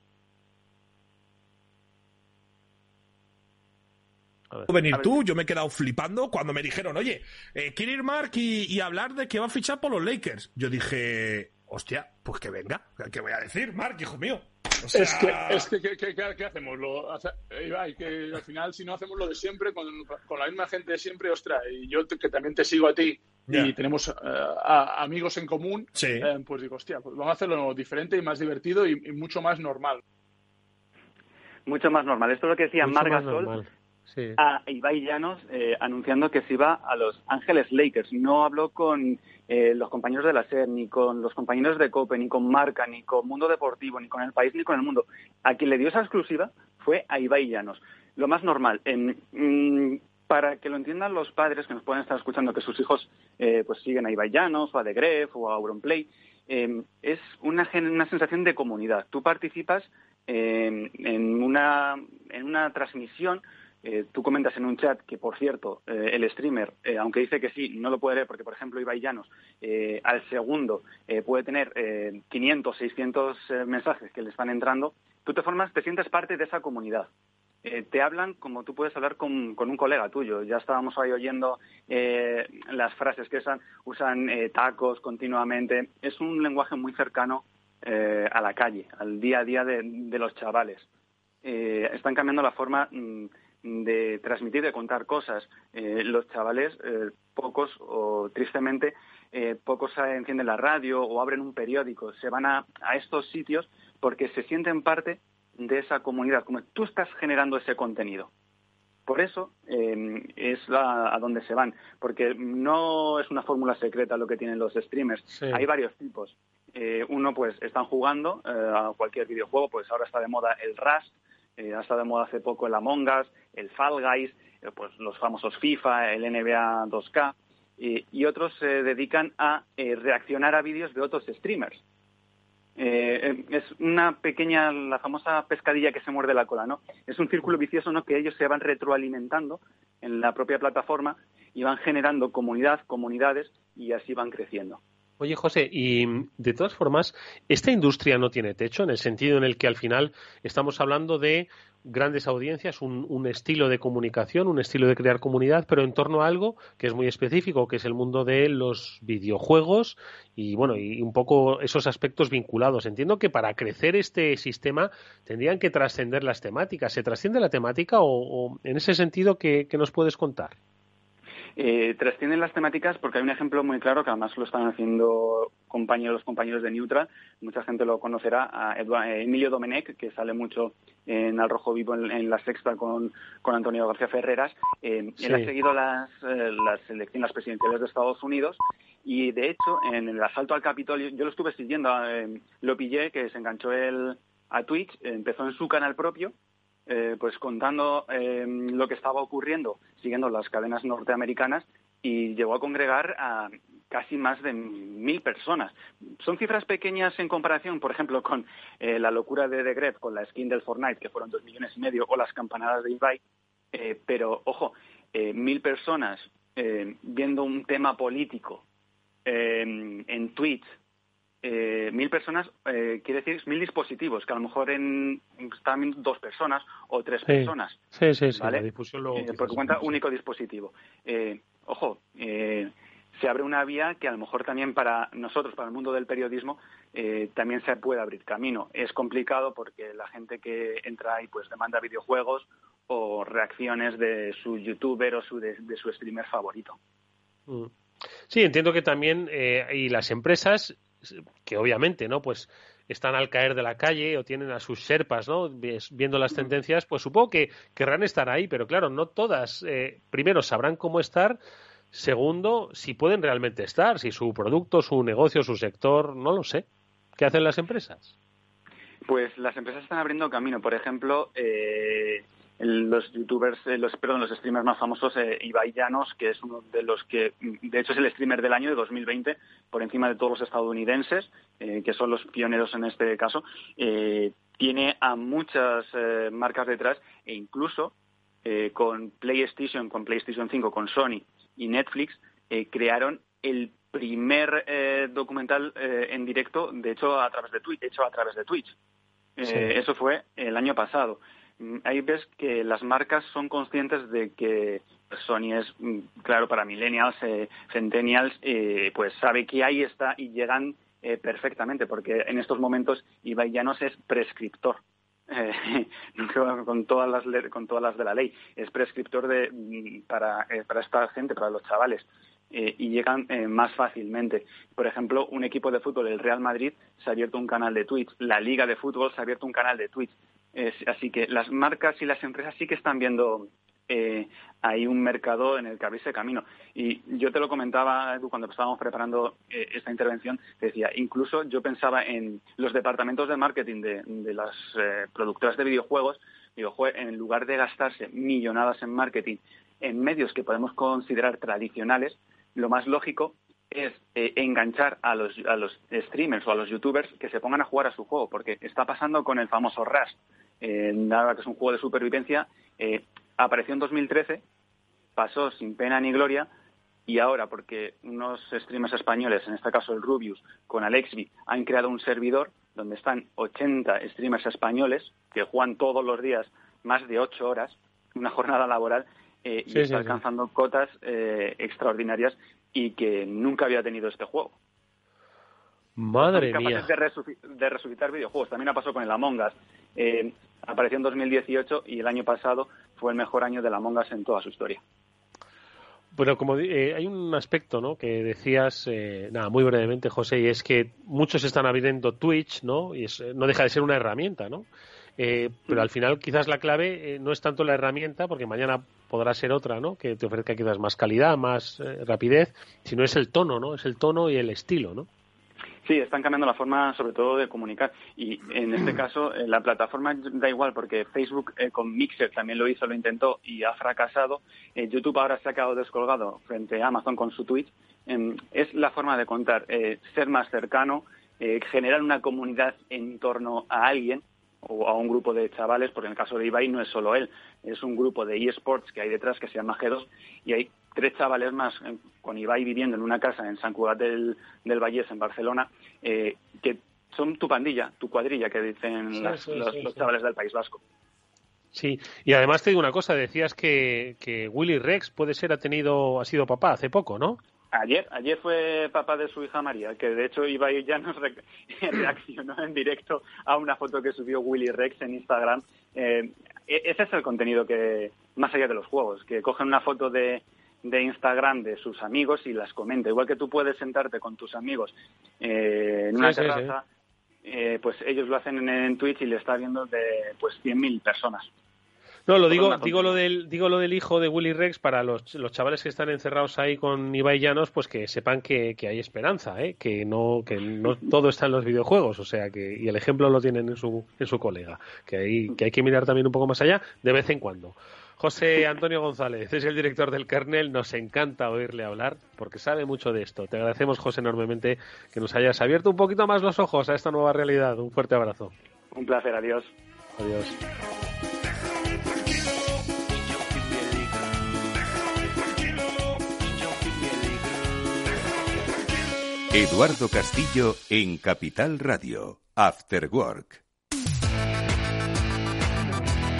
venir tú, yo me he quedado flipando cuando me dijeron, oye, eh, quiere ir Mark y, y, hablar de que va a fichar por los Lakers. Yo dije, hostia, pues que venga, ¿qué voy a decir, Mark, hijo mío? O sea... Es que, es que, ¿qué, qué, qué hacemos? Lo, o sea, Ibai, que al final si no hacemos lo de siempre, con, con la misma gente de siempre, ostras, y yo te, que también te sigo a ti yeah. y tenemos uh, a, amigos en común, sí. eh, pues digo, hostia, pues vamos a hacerlo diferente y más divertido y, y mucho más normal. Mucho más normal. Esto es lo que decía Marga Sol a Ibai Llanos eh, anunciando que se iba a Los Ángeles Lakers. No habló con eh, los compañeros de la SER, ni con los compañeros de COPE, ni con Marca, ni con Mundo Deportivo, ni con El País, ni con El Mundo. A quien le dio esa exclusiva fue a Ibai Llanos. Lo más normal. En, mmm, para que lo entiendan los padres que nos pueden estar escuchando, que sus hijos eh, pues siguen a Ibai Llanos, o a The Gref, o a Auronplay, eh, es una, una sensación de comunidad. Tú participas eh, en, una, en una transmisión eh, tú comentas en un chat que, por cierto, eh, el streamer, eh, aunque dice que sí, no lo puede leer porque, por ejemplo, Ibai Llanos eh, al segundo puede tener 500, 600 mensajes que le están entrando, tú te formas, te sientes parte de esa comunidad. te hablan como tú puedes hablar con, con, un colega tuyo. Ya estábamos ahí oyendo las frases que usan, usan tacos continuamente. Es un lenguaje muy cercano a la calle, al día a día de, los chavales. están cambiando la forma mmm, de transmitir, de contar cosas. Eh, los chavales, eh, pocos o tristemente, eh, pocos encienden la radio o abren un periódico, se van a, a, estos sitios porque se sienten parte de esa comunidad, como tú estás generando ese contenido. Por eso eh, es la, a donde se van, porque no es una fórmula secreta lo que tienen los streamers. Sí. Hay varios tipos. Eh, uno, pues, están jugando a cualquier videojuego, pues ahora está de moda el Rust, eh, ha estado de moda hace poco el Among Us, el Fall Guys, eh, pues los famosos FIFA, el NBA 2K, eh, y otros se dedican a eh, reaccionar a vídeos de otros streamers. es una pequeña, la famosa pescadilla que se muerde la cola, ¿no? Es un círculo vicioso, ¿no? Que ellos se van retroalimentando en la propia plataforma y van generando comunidad, comunidades y así van creciendo. Oye, José, y de todas formas, ¿esta industria no tiene techo en el sentido en el que al final estamos hablando de grandes audiencias, un, estilo de comunicación, un estilo de crear comunidad, pero en torno a algo que es muy específico, que es el mundo de los videojuegos y bueno, y un poco esos aspectos vinculados. Entiendo que para crecer este sistema tendrían que trascender las temáticas. ¿Se trasciende la temática o, en ese sentido qué nos puedes contar? Eh, trascienden las temáticas porque hay un ejemplo muy claro que además lo están haciendo compañeros, los compañeros de Neutral. Mucha gente lo conocerá, a eh, Emilio Domenech, que sale mucho en Al Rojo Vivo en, la sexta con, Antonio García Ferreras. Eh, él ha seguido las, eh, las elecciones presidenciales de Estados Unidos y de hecho en el asalto al Capitolio, yo lo estuve siguiendo, lo pillé, que se enganchó él a Twitch, empezó en su canal propio eh, pues contando em, lo que estaba ocurriendo, siguiendo las cadenas norteamericanas, y llegó a congregar a casi más de mil personas. Son cifras pequeñas en comparación, por ejemplo, con eh, la locura de The con la skin del Fortnite, que fueron dos millones y medio, o las campanadas de Ibai. Eh, pero, ojo, mil personas viendo un tema político en Twitch eh, mil personas eh, quiere decir mil dispositivos, que a lo mejor en, están dos personas o tres personas. Sí, sí, sí. La difusión luego. Eh, por cuenta, único dispositivo. ojo, se abre una vía que a lo mejor también para nosotros, para el mundo del periodismo, también se puede abrir camino. Es complicado porque la gente que entra ahí pues demanda videojuegos o reacciones de su youtuber o su, de, su streamer favorito. Mm. Sí, entiendo que también y las empresas que obviamente, ¿no? Pues están al caer de la calle o tienen a sus serpas, ¿no? Viendo las tendencias, pues supongo que querrán estar ahí, pero claro, no todas, eh, primero, sabrán cómo estar, segundo, si pueden realmente estar, si su producto, su negocio, su sector, no lo sé. ¿Qué hacen las empresas? Pues las empresas están abriendo camino. Por ejemplo, eh, los youtubers, eh, los, perdón, los streamers más famosos, eh, Ibai Llanos, que es uno de los que, de hecho, es el streamer del año de 2020, por encima de todos los estadounidenses, eh, que son los pioneros en este caso, eh, tiene a muchas marcas detrás e incluso con PlayStation, con PlayStation 5, con Sony y Netflix, crearon el primer documental en directo, de hecho, a través de Twitch, hecho a través de Twitch. Eso fue el año pasado. Mm, ahí ves que las marcas son conscientes de que Sony es, mm, claro, para millennials, eh, centennials, eh, pues sabe que ahí está y llegan eh, perfectamente, porque en estos momentos Ibai Llanos es prescriptor. [LAUGHS] con todas las con todas las de la ley es prescriptor de mm, para, para esta gente para los chavales y llegan más fácilmente. Por ejemplo, un equipo de fútbol, el Real Madrid, se ha abierto un canal de Twitch. La Liga de Fútbol se ha abierto un canal de Twitch así que las marcas y las empresas sí que están viendo eh, hay un mercado en el que abrirse camino. Y yo te lo comentaba, cuando estábamos preparando eh, esta intervención, decía, incluso yo pensaba en los departamentos de marketing de, las eh, productoras de videojuegos, digo, en lugar de gastarse millonadas en marketing en medios que podemos considerar tradicionales, lo más lógico es eh, enganchar a los, a los streamers o a los youtubers que se pongan a jugar a su juego, porque está pasando con el famoso Rush, eh, nada que es un juego de supervivencia, eh, apareció en 2013, pasó sin pena ni gloria, y ahora, porque unos streamers españoles, en este caso el Rubius, con Alexby, han creado un servidor donde están 80 streamers españoles que juegan todos los días más de 8 horas, una [LAUGHS] jornada laboral, y está alcanzando cotas extraordinarias y que nunca había tenido este juego. Madre mía. De, de, resucitar videojuegos. También ha pasado con el Among Us. Eh, apareció en 2018 y el año pasado fue el mejor año de Among Us en toda su historia. Bueno, como eh, hay un aspecto, ¿no? Que decías, eh, nada, muy brevemente, José, y es que muchos están abriendo Twitch, ¿no? Y no deja de ser una herramienta, ¿no? Eh, pero al final quizás la clave eh, no es tanto la herramienta, porque mañana podrá ser otra, ¿no? Que te ofrezca quizás más calidad, más eh, rapidez, sino es el tono, ¿no? Es el tono y el estilo, ¿no? Sí, están cambiando la forma, sobre todo, de comunicar. Y en este caso, la plataforma da igual, porque Facebook con Mixer también lo hizo, lo intentó y ha fracasado. YouTube ahora se ha quedado descolgado frente a Amazon con su Twitch. Em, es la forma de contar, ser más cercano, generar una comunidad en torno a alguien o a un grupo de chavales, porque en el caso de Ibai no es solo él, es un grupo de eSports que hay detrás que se llama G2 y hay tres chavales más, con Ibai viviendo en una casa en San Cugat del, del Vallés, en Barcelona, eh, que son tu pandilla, tu cuadrilla, que dicen los, chavales del País Vasco. Sí, y además te digo una cosa, decías que, que Willy Rex puede ser ha tenido, ha sido papá hace poco, ¿no? Ayer, ayer fue papá de su hija María, que de hecho Ibai ya nos [LAUGHS] reaccionó en directo a una foto que subió Willy Rex en Instagram. Eh, e-, ese es el contenido que, más allá de los juegos, que cogen una foto de, de Instagram de sus amigos y las comenta. Igual que tú puedes sentarte con tus amigos eh, en una terraza, eh, pues ellos lo hacen en, en, Twitch y le está viendo de pues 100.000 personas. No, lo digo, digo lo del, digo lo del hijo de Willy Rex para los, los chavales que están encerrados ahí con Ibai Llanos, pues que sepan que, que hay esperanza, ¿eh? que no, que no [LAUGHS] todo está en los videojuegos, o sea que, y el ejemplo lo tienen en su, en su colega, que hay, que hay que mirar también un poco más allá de vez en cuando. José Antonio González es el director del kernel. Nos encanta oírle hablar porque sabe mucho de esto. Te agradecemos, José, enormemente que nos hayas abierto un poquito más los ojos a esta nueva realidad. Un fuerte abrazo. Un placer. Adiós. Adiós. Eduardo Castillo en Capital Radio, After Work.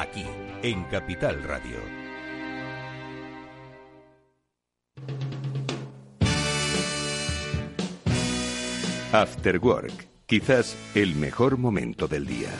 Aquí en Capital Radio. After Work, quizás el mejor momento del día.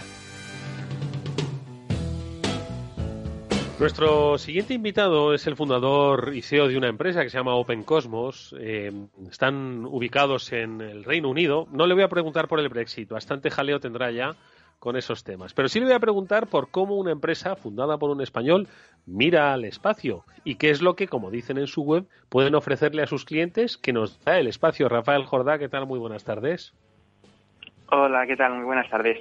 Nuestro siguiente invitado es el fundador y CEO de una empresa que se llama Open Cosmos. Eh, están ubicados en el Reino Unido. No le voy a preguntar por el Brexit, bastante jaleo tendrá ya con esos temas. Pero sí le voy a preguntar por cómo una empresa fundada por un español mira al espacio y qué es lo que, como dicen en su web, pueden ofrecerle a sus clientes que nos da el espacio. Rafael Jordá, ¿qué tal? Muy buenas tardes. Hola, ¿qué tal? Muy buenas tardes.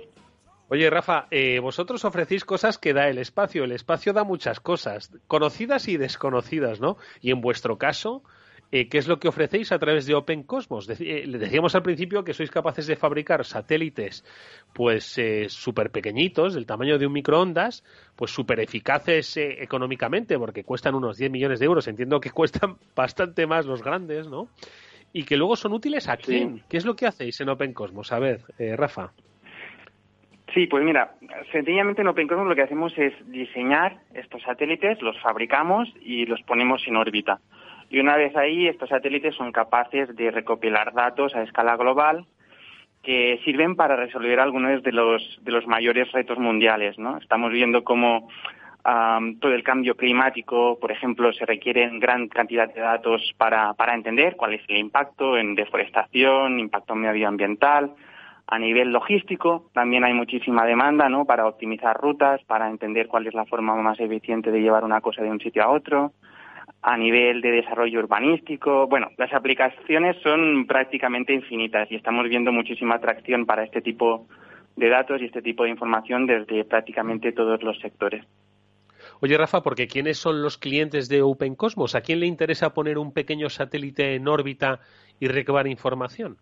Oye, Rafa, eh, vosotros ofrecéis cosas que da el espacio. El espacio da muchas cosas, conocidas y desconocidas, ¿no? Y en vuestro caso, eh, ¿qué es lo que ofrecéis a través de Open Cosmos? Eh, le decíamos al principio que sois capaces de fabricar satélites pues eh, súper pequeñitos, del tamaño de un microondas, pues súper eficaces económicamente, porque cuestan unos 10 millones de euros. Entiendo que cuestan [LAUGHS] bastante más los grandes, ¿no? Y que luego son útiles a quién. ¿Qué es lo que hacéis en Open Cosmos? A ver, Rafa. Sí, pues mira, sencillamente en Open Cosmos lo que hacemos es diseñar estos satélites, los fabricamos y los ponemos en órbita. Y una vez ahí, estos satélites son capaces de recopilar datos a escala global que sirven para resolver algunos de los, de los mayores retos mundiales. ¿no? Estamos viendo cómo todo el cambio climático, por ejemplo, se requieren gran cantidad de datos para, para entender cuál es el impacto en deforestación, impacto medioambiental. A nivel logístico, también hay muchísima demanda ¿no? para optimizar rutas, para entender cuál es la forma más eficiente de llevar una cosa de un sitio a otro a nivel de desarrollo urbanístico. Bueno, las aplicaciones son prácticamente infinitas y estamos viendo muchísima atracción para este tipo de datos y este tipo de información desde prácticamente todos los sectores. Oye, Rafa, porque ¿quiénes son los clientes de Open Cosmos? ¿A quién le interesa poner un pequeño satélite en órbita y recabar información?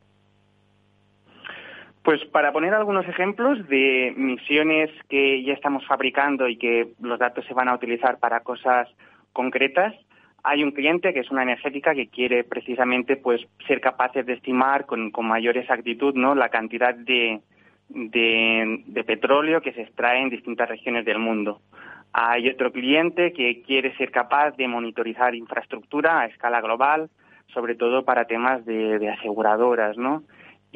Pues para poner algunos ejemplos de misiones que ya estamos fabricando y que los datos se van a utilizar para cosas concretas, hay un cliente que es una energética que quiere precisamente pues ser capaces de estimar con, mayor exactitud no la cantidad de, de, petróleo que se extrae en distintas regiones del mundo. Hay otro cliente que quiere ser capaz de monitorizar infraestructura a escala global, sobre todo para temas de, de aseguradoras, ¿no?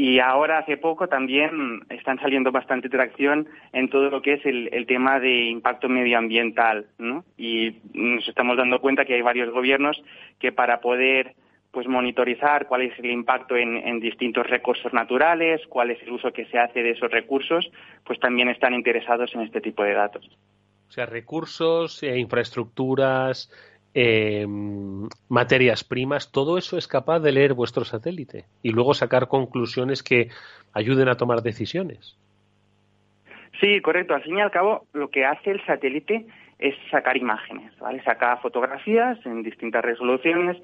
Y ahora, hace poco, también están saliendo bastante tracción en todo lo que es el, tema de impacto medioambiental, ¿no? Y nos estamos dando cuenta que hay varios gobiernos que para poder pues monitorizar cuál es el impacto en, distintos recursos naturales, cuál es el uso que se hace de esos recursos, pues también están interesados en este tipo de datos. O sea, recursos, e infraestructuras, eh, materias primas, todo eso es capaz de leer vuestro satélite y luego sacar conclusiones que ayuden a tomar decisiones. Sí, correcto. Al fin y al cabo, lo que hace el satélite es sacar imágenes, ¿vale? Saca fotografías en distintas resoluciones,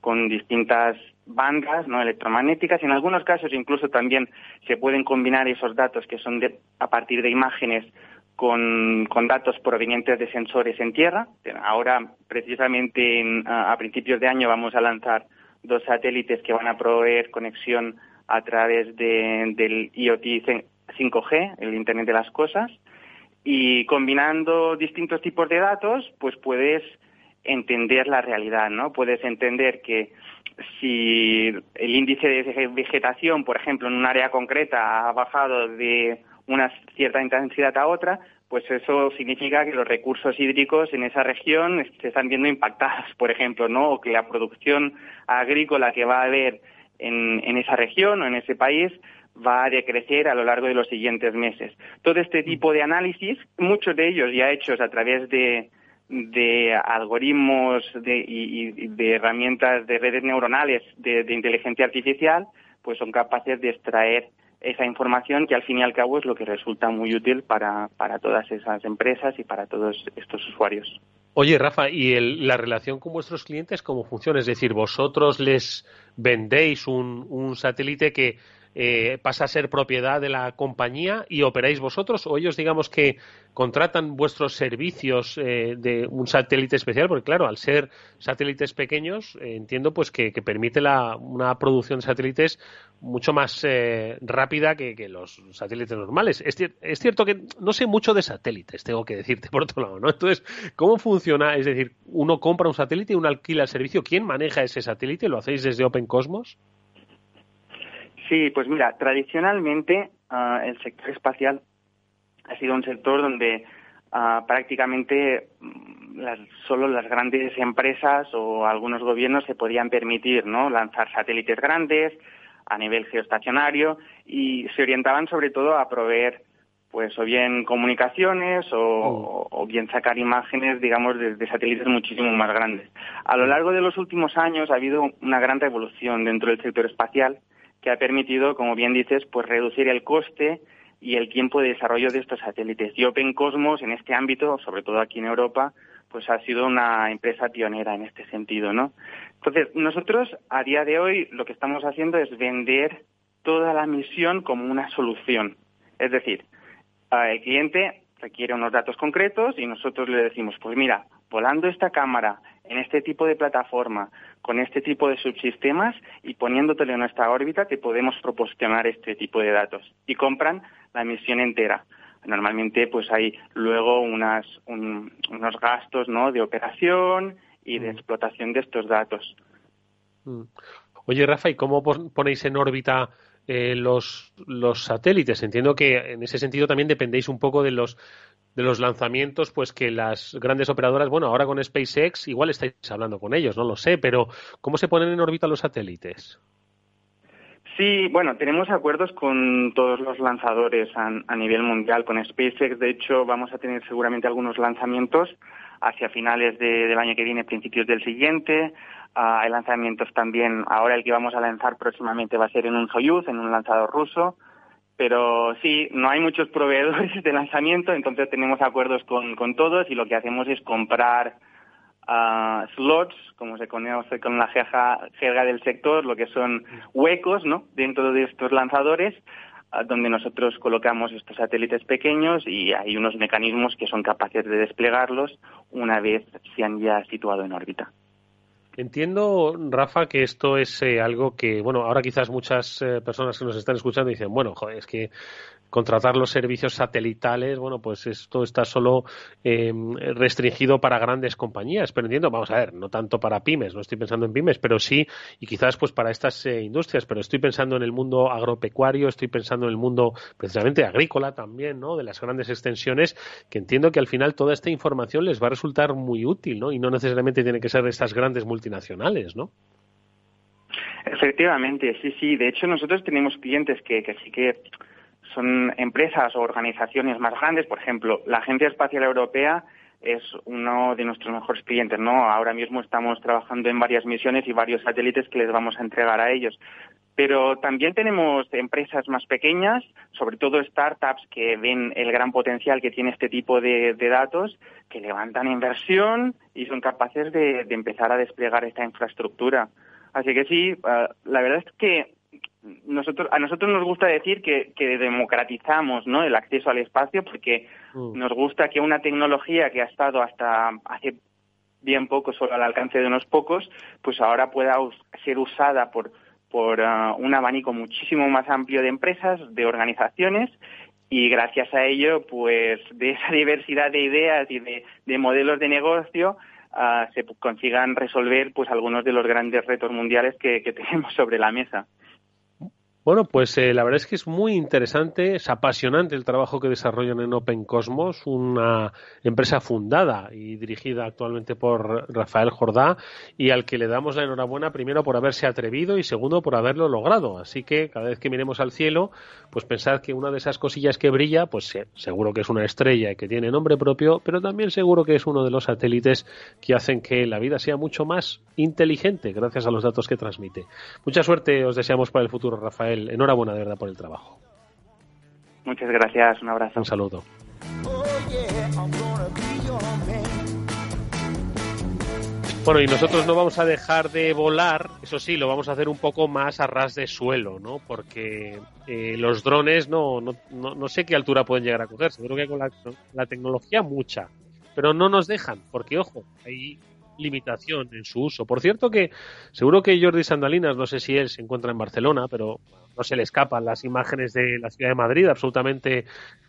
con distintas bandas no electromagnéticas en algunos casos incluso también se pueden combinar esos datos que son de, a partir de imágenes con, datos provenientes de sensores en tierra. Ahora, precisamente a, principios de año, vamos a lanzar dos satélites que van a proveer conexión a través del IoT 5G, el Internet de las Cosas, y combinando distintos tipos de datos, pues puedes entender la realidad, ¿no? Puedes entender que si el índice de vegetación, por ejemplo, en un área concreta ha bajado de una cierta intensidad a otra, pues eso significa que los recursos hídricos en esa región se están viendo impactados, por ejemplo, ¿no? O que la producción agrícola que va a haber en, en esa región o en ese país va a decrecer a lo largo de los siguientes meses. Todo este tipo de análisis, muchos de ellos ya hechos a través de, de algoritmos de, y, de herramientas de redes neuronales de, de inteligencia artificial, pues son capaces de extraer esa información que al fin y al cabo es lo que resulta muy útil para, para todas esas empresas y para todos estos usuarios. Oye, Rafa, ¿y la relación con vuestros clientes cómo funciona? Es decir, vosotros les vendéis un satélite que eh, pasa a ser propiedad de la compañía y operáis vosotros o ellos digamos que contratan vuestros servicios eh, de un satélite especial porque claro al ser satélites pequeños eh, entiendo pues que, permite la, una producción de satélites mucho más rápida que, los satélites normales. Es, es, cierto que no sé mucho de satélites tengo que decirte por otro lado no entonces cómo funciona es decir uno compra un satélite y uno alquila el servicio quién maneja ese satélite lo hacéis desde Open Cosmos Sí, pues mira, tradicionalmente ah, el sector espacial ha sido un sector donde ah, prácticamente mm, solo las grandes empresas o algunos gobiernos se podían permitir ¿no? lanzar satélites grandes a nivel geoestacionario y se orientaban sobre todo a proveer pues o bien comunicaciones o, mm. bien sacar imágenes, digamos, de, satélites muchísimo más grandes. A lo largo de los últimos años ha habido una gran revolución dentro del sector espacial que ha permitido, como bien dices, pues reducir el coste y el tiempo de desarrollo de estos satélites. Y Open Cosmos, en este ámbito, sobre todo aquí en Europa, pues ha sido una empresa pionera en este sentido, ¿no? Entonces, nosotros a día de hoy lo que estamos haciendo es vender toda la misión como una solución. Es decir, el cliente requiere unos datos concretos y nosotros le decimos, pues mira, volando esta cámara en este tipo de plataforma, con este tipo de subsistemas y poniéndotelo en nuestra órbita, te podemos proporcionar este tipo de datos. Y compran la misión entera. Normalmente, pues hay luego unas, unos gastos ¿no? de operación y de mm. explotación de estos datos. Mm. Oye, Rafa, ¿y cómo ponéis en órbita eh, los, los satélites? Entiendo que en ese sentido también dependéis un poco de los de los lanzamientos, pues que las grandes operadoras, bueno, ahora con SpaceX igual estáis hablando con ellos, no lo sé, pero ¿cómo se ponen en órbita los satélites? Sí, bueno, tenemos acuerdos con todos los lanzadores a, nivel mundial, con SpaceX, de hecho vamos a tener seguramente algunos lanzamientos hacia finales del año que viene, principios del siguiente. Ah, hay lanzamientos también, ahora el que vamos a lanzar próximamente va a ser en un Soyuz, en un lanzador ruso pero sí, no hay muchos proveedores de lanzamiento, entonces tenemos acuerdos con, con todos y lo que hacemos es comprar uh, slots, como se conoce con la jerga, del sector, lo que son huecos ¿no? dentro de estos lanzadores, uh, donde nosotros colocamos estos satélites pequeños y hay unos mecanismos que son capaces de desplegarlos una vez se han ya situado en órbita. Entiendo, Rafa, que esto es eh, algo que, bueno, ahora quizás muchas eh, personas que nos están escuchando dicen, bueno, joder, es que contratar los servicios satelitales, bueno, pues esto está solo eh, restringido para grandes compañías, pero entiendo, vamos a ver, no tanto para pymes, no estoy pensando en pymes, pero sí, y quizás pues para estas eh, industrias, pero estoy pensando en el mundo agropecuario, estoy pensando en el mundo precisamente agrícola también, ¿no? De las grandes extensiones, que entiendo que al final toda esta información les va a resultar muy útil, ¿no? Y no necesariamente tiene que ser estas grandes multinacionales, ¿no? Efectivamente, sí, sí. De hecho, nosotros tenemos clientes que, que sí que son empresas o organizaciones más grandes, por ejemplo, la Agencia Espacial Europea es uno de nuestros mejores clientes, ¿no? Ahora mismo estamos trabajando en varias misiones y varios satélites que les vamos a entregar a ellos. Pero también tenemos empresas más pequeñas, sobre todo startups que ven el gran potencial que tiene este tipo de, datos, que levantan inversión y son capaces de, empezar a desplegar esta infraestructura. Así que sí, eh, la verdad es que nosotros, a nosotros nos gusta decir que, democratizamos ¿no? el acceso al espacio porque mm. nos gusta que una tecnología que ha estado hasta hace bien poco solo al alcance de unos pocos, pues ahora pueda ser usada por, por ah, un abanico muchísimo más amplio de empresas, de organizaciones y gracias a ello, pues de esa [LAUGHS] diversidad de ideas y de, modelos de negocio, ah, se consigan resolver pues algunos de los grandes retos mundiales que tenemos sobre la mesa. Bueno, pues eh, la verdad es que es muy interesante, es apasionante el trabajo que desarrollan en Open Cosmos, una empresa fundada y dirigida actualmente por Rafael Jordá y al que le damos la enhorabuena primero por haberse atrevido y segundo por haberlo logrado. Así que cada vez que miremos al cielo, pues pensad que una de esas cosillas que brilla, pues seguro que es una estrella y que tiene nombre propio, pero también seguro que es uno de los satélites que hacen que la vida sea mucho más inteligente gracias a los datos que transmite. Mucha suerte os deseamos para el futuro, Rafael enhorabuena de verdad por el trabajo. Muchas gracias, un abrazo. Un saludo. Bueno, y nosotros no vamos a dejar de volar, eso sí, lo vamos a hacer un poco más a ras de suelo, ¿no? Porque eh, los drones no, no, no, sé qué altura pueden llegar a coger, seguro que con la, la tecnología mucha, pero no nos dejan, porque ojo, hay limitación en su uso. Por cierto que seguro que Jordi Sandalinas, no sé si él se encuentra en Barcelona, pero no se le escapan las imágenes de la ciudad de Madrid absolutamente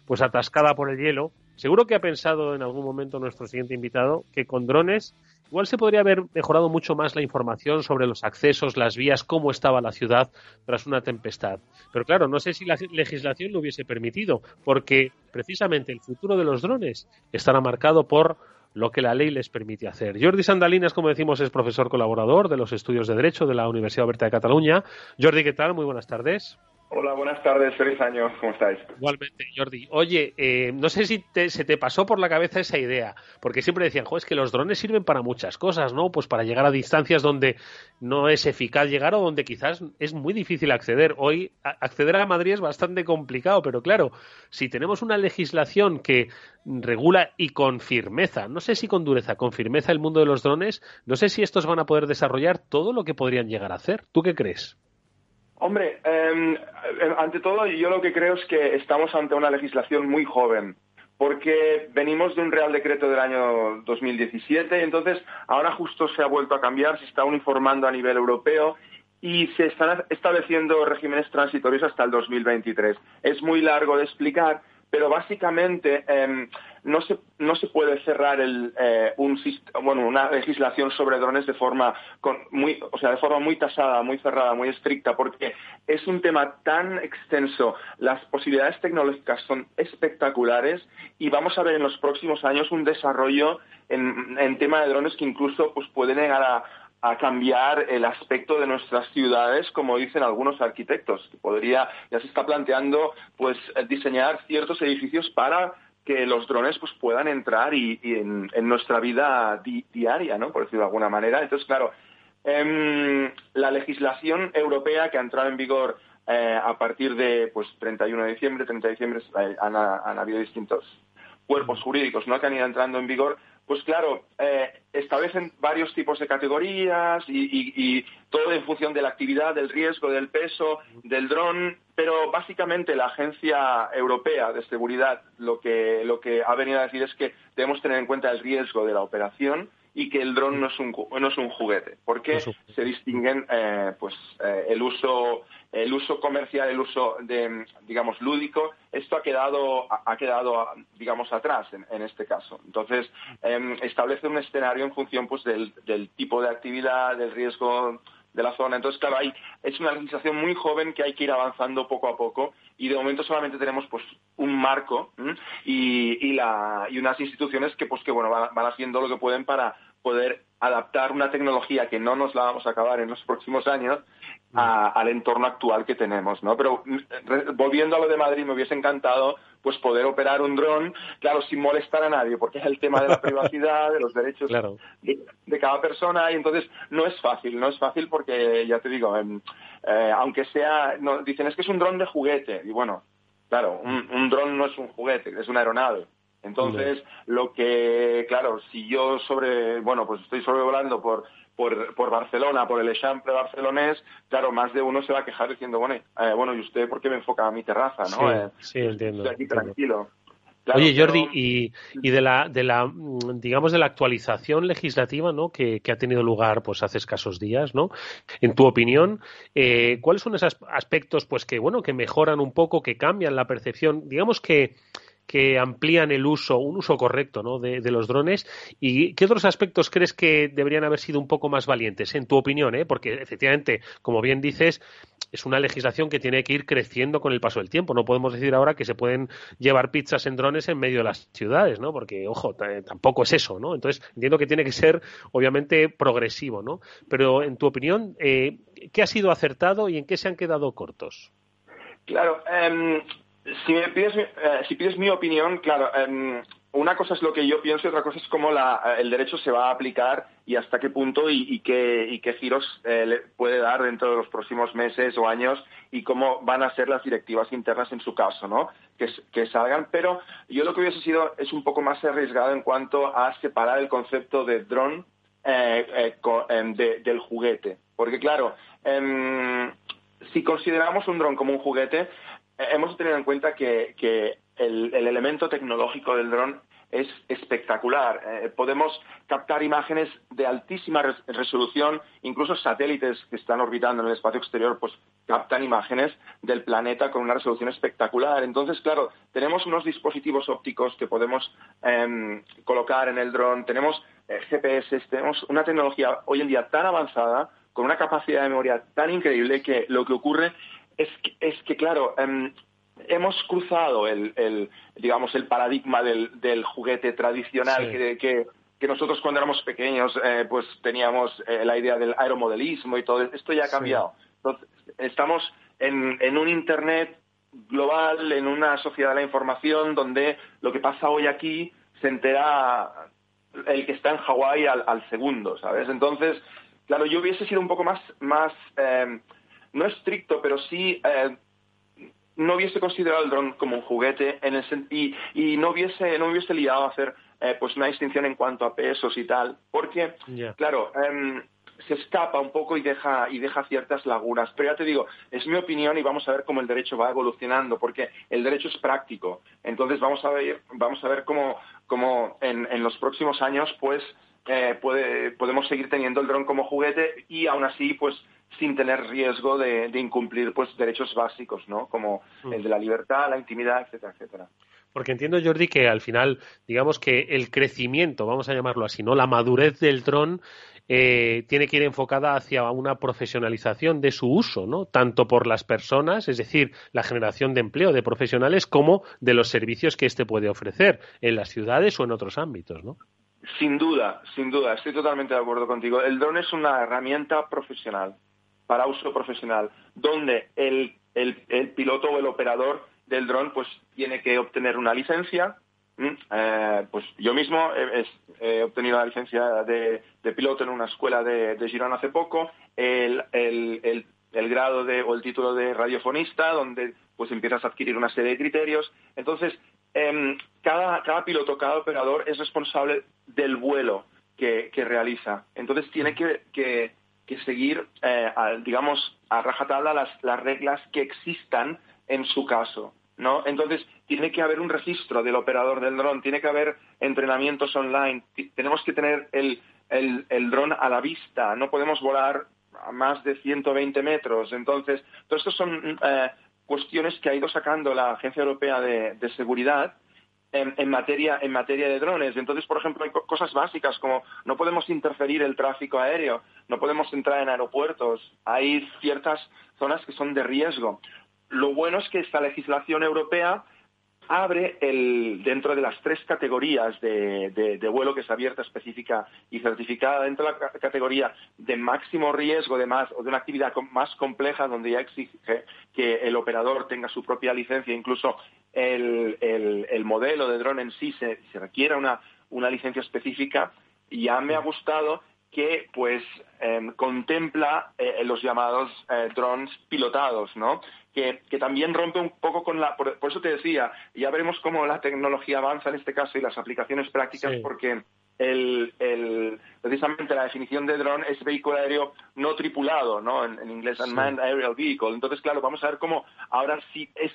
pues atascada por el hielo. Seguro que ha pensado en algún momento nuestro siguiente invitado que con drones igual se podría haber mejorado mucho más la información sobre los accesos, las vías, cómo estaba la ciudad tras una tempestad. Pero claro, no sé si la legislación lo hubiese permitido, porque precisamente el futuro de los drones estará marcado por lo que la ley les permite hacer. Jordi Sandalinas, como decimos, es profesor colaborador de los estudios de Derecho de la Universidad Oberta de Cataluña. Jordi, ¿qué tal? Muy buenas tardes. Hola, buenas tardes, feliz año, ¿cómo estáis? Igualmente, Jordi. Oye, eh, no sé si se te pasó por la cabeza esa idea, porque siempre decían, jo, es que los drones sirven para muchas cosas, ¿no? Pues para llegar a distancias donde no es eficaz llegar o donde quizás es muy difícil acceder. Hoy acceder a Madrid es bastante complicado, pero claro, si tenemos una legislación que regula y con firmeza, no sé si con dureza, con firmeza el mundo de los drones, no sé si estos van a poder desarrollar todo lo que podrían llegar a hacer. ¿Tú qué crees? Hombre, em, em, ante todo yo lo que creo es que estamos ante una legislación muy joven, porque venimos de un Real Decreto del año 2017 y entonces ahora justo se ha vuelto a cambiar, se está uniformando a nivel europeo y se están estableciendo regímenes transitorios hasta el 2023. Es muy largo de explicar, pero básicamente em, no, se, no se puede cerrar el, eh, un, bueno, una legislación sobre drones de forma, muy, o sea, de forma muy tasada, muy cerrada, muy estricta, porque es un tema tan extenso, las posibilidades tecnológicas son espectaculares y vamos a ver en los próximos años un desarrollo en, en tema de drones que incluso pues, puede llegar a, a cambiar el aspecto de nuestras ciudades, como dicen algunos arquitectos. Podría, ya se está planteando, pues, diseñar ciertos edificios para que los drones pues puedan entrar y, en, nuestra vida diaria, ¿no? Por decirlo de alguna manera. Entonces, claro, em, la legislación europea que ha entrado en vigor eh, a partir de pues 31 de diciembre, 30 de diciembre, eh, han, han, habido distintos cuerpos jurídicos ¿no? que han ido entrando en vigor pues claro, eh, establecen varios tipos de categorías y, todo en función de la actividad, del riesgo, del peso, del dron, pero básicamente la Agencia Europea de Seguridad lo que, lo que ha venido a decir es que debemos tener en cuenta el riesgo de la operación y que el dron no es un no es un juguete. Porque se distinguen eh, pues eh, el uso el uso comercial el uso de digamos lúdico esto ha quedado ha quedado digamos atrás en, este caso. Entonces em, establece un escenario en función pues del, del tipo de actividad del riesgo de la zona. Entonces, claro, hay, es una legislación muy joven que hay que ir avanzando poco a poco y de momento solamente tenemos pues un marco y, y, la, y unas instituciones que pues que bueno van, haciendo lo que pueden para poder adaptar una tecnología que no nos la vamos a acabar en los próximos años al entorno actual que tenemos, ¿no? Pero mm, volviendo a lo de Madrid, me hubiese encantado pues poder operar un dron, claro, sin molestar a nadie, porque es el tema de la [LAUGHS] privacidad, de los derechos de, cada persona, y entonces no es fácil, no es fácil porque, ya te digo, eh, aunque sea, no, dicen es que es un dron de juguete, y bueno, claro, un, un dron no es un juguete, es una aeronave. Entonces, lo que, claro, si yo sobre, bueno, pues estoy sobrevolando por por, por Barcelona, por el Eixample barcelonés, claro, más de uno se va a quejar diciendo, bueno, eh, bueno, ¿y usted por qué me enfoca a mi terraza? ¿no? Sí, eh, entiendo. Estoy aquí tranquilo. Oye, Jordi, y, y, de la, de la, mm, digamos, de la actualización legislativa, ¿no? Que, que ha tenido lugar, pues, hace escasos días, ¿no? En tu opinión, eh, ¿cuáles son esos aspectos, pues, que, bueno, que mejoran un poco, que cambian la percepción? Digamos que, que amplían el uso, un uso correcto de, los drones. ¿Y qué otros aspectos crees que deberían haber sido un poco más valientes, en tu opinión? ¿eh? Porque efectivamente, como bien dices, es una legislación que tiene que ir creciendo con el paso del tiempo. No podemos decir ahora que se pueden llevar pizzas en drones en medio de las ciudades, ¿no? Porque, ojo, tampoco es eso, ¿no? Entonces, entiendo que tiene que ser, obviamente, progresivo, ¿no? Pero, en tu opinión, eh, ¿qué ha sido acertado y en qué se han quedado cortos? Claro, eh, si me pides, eh, si pides mi opinión, claro, em, una cosa es lo que yo pienso y otra cosa es cómo la, el derecho se va a aplicar y hasta qué punto y, qué, y qué, giros eh, le puede dar dentro de los próximos meses o años y cómo van a ser las directivas internas en su caso, ¿no? Que, salgan. Pero yo lo que hubiese sido es un poco más arriesgado en cuanto a separar el concepto de dron eh, em, del juguete. Porque claro, em, si consideramos un dron como un juguete, hemos tenido en cuenta que, el, elemento tecnológico del dron es espectacular. Eh, podemos captar imágenes de altísima resolución, incluso satélites que están orbitando en el espacio exterior, pues captan imágenes del planeta con una resolución espectacular. Entonces, claro, tenemos unos dispositivos ópticos que podemos em, colocar en el dron, tenemos eh, GPS, tenemos una tecnología hoy en día tan avanzada, con una capacidad de memoria tan increíble que lo que ocurre es que, es que claro, em, hemos cruzado el, digamos, el paradigma del, juguete tradicional que, que, nosotros cuando éramos pequeños eh, pues teníamos eh, la idea del aeromodelismo y todo. Esto ya ha cambiado. estamos en, en un Internet global, en una sociedad de la información donde lo que pasa hoy aquí se entera el que está en Hawái al, segundo, ¿sabes? Entonces, claro, yo hubiese sido un poco más, más em, no estricto, pero sí eh, no hubiese considerado el dron como un juguete en el y, y no hubiese no hubiese liado a hacer eh, pues una distinción en cuanto a pesos y tal, porque claro em, se escapa un poco y deja y deja ciertas lagunas. Pero ya te digo, es mi opinión y vamos a ver cómo el derecho va evolucionando, porque el derecho es práctico. Entonces vamos a ver vamos a ver cómo, cómo en, en los próximos años pues eh, puede, podemos seguir teniendo el dron como juguete y aún así pues sin tener riesgo de, incumplir pues derechos básicos, ¿no? Como mm. el de la libertad, la intimidad, etcétera, etcétera. Porque entiendo, Jordi, que al final, digamos que el crecimiento, vamos a llamarlo así, ¿no? La madurez del dron eh, tiene que ir enfocada hacia una profesionalización de su uso, ¿no? Tanto por las personas, es decir, la generación de empleo de profesionales, como de los servicios que éste puede ofrecer en las ciudades o en otros ámbitos, ¿no? Sin duda, sin duda, estoy totalmente de acuerdo contigo. El dron es una herramienta profesional para uso profesional, donde el, piloto o el operador del dron pues tiene que obtener una licencia. Eh, pues yo mismo he, obtenido la licencia de, piloto en una escuela de, de Girona hace poco, el, grado de, o el título de radiofonista, donde pues empiezas a adquirir una serie de criterios. Entonces, em, cada, cada piloto, cada operador es responsable del vuelo que, realiza. Entonces tiene que que seguir, eh, digamos, a rajatabla las, las reglas que existan en su caso. ¿no? Entonces, tiene que haber un registro del operador del dron, tiene que haber entrenamientos online, tenemos que tener el, el, el dron a la vista, no podemos volar a más de 120 metros. Entonces, todo esto son eh, cuestiones que ha ido sacando la Agencia Europea de, Seguridad en, materia, en materia de drones. Entonces, por ejemplo, hay cosas básicas como no podemos interferir el tráfico aéreo, no podemos entrar en aeropuertos, hay ciertas zonas que son de riesgo. Lo bueno es que esta legislación europea abre el, dentro de las tres categorías de, vuelo que es abierta, específica y certificada, dentro de la categoría de máximo riesgo de más o de una actividad más compleja donde ya exige que el operador tenga su propia licencia, incluso el, modelo de dron en sí se, se requiera una, una licencia específica, ya me ha gustado que pues em, contempla eh, los llamados eh, drones pilotados, ¿no? que, también rompe un poco con la... Por, eso te decía, ya veremos cómo la tecnología avanza en este caso y las aplicaciones prácticas, porque el, el, precisamente la definición de drone es vehículo aéreo no tripulado, ¿no? En, inglés, unmanned aerial vehicle. Entonces, claro, vamos a ver cómo ahora sí es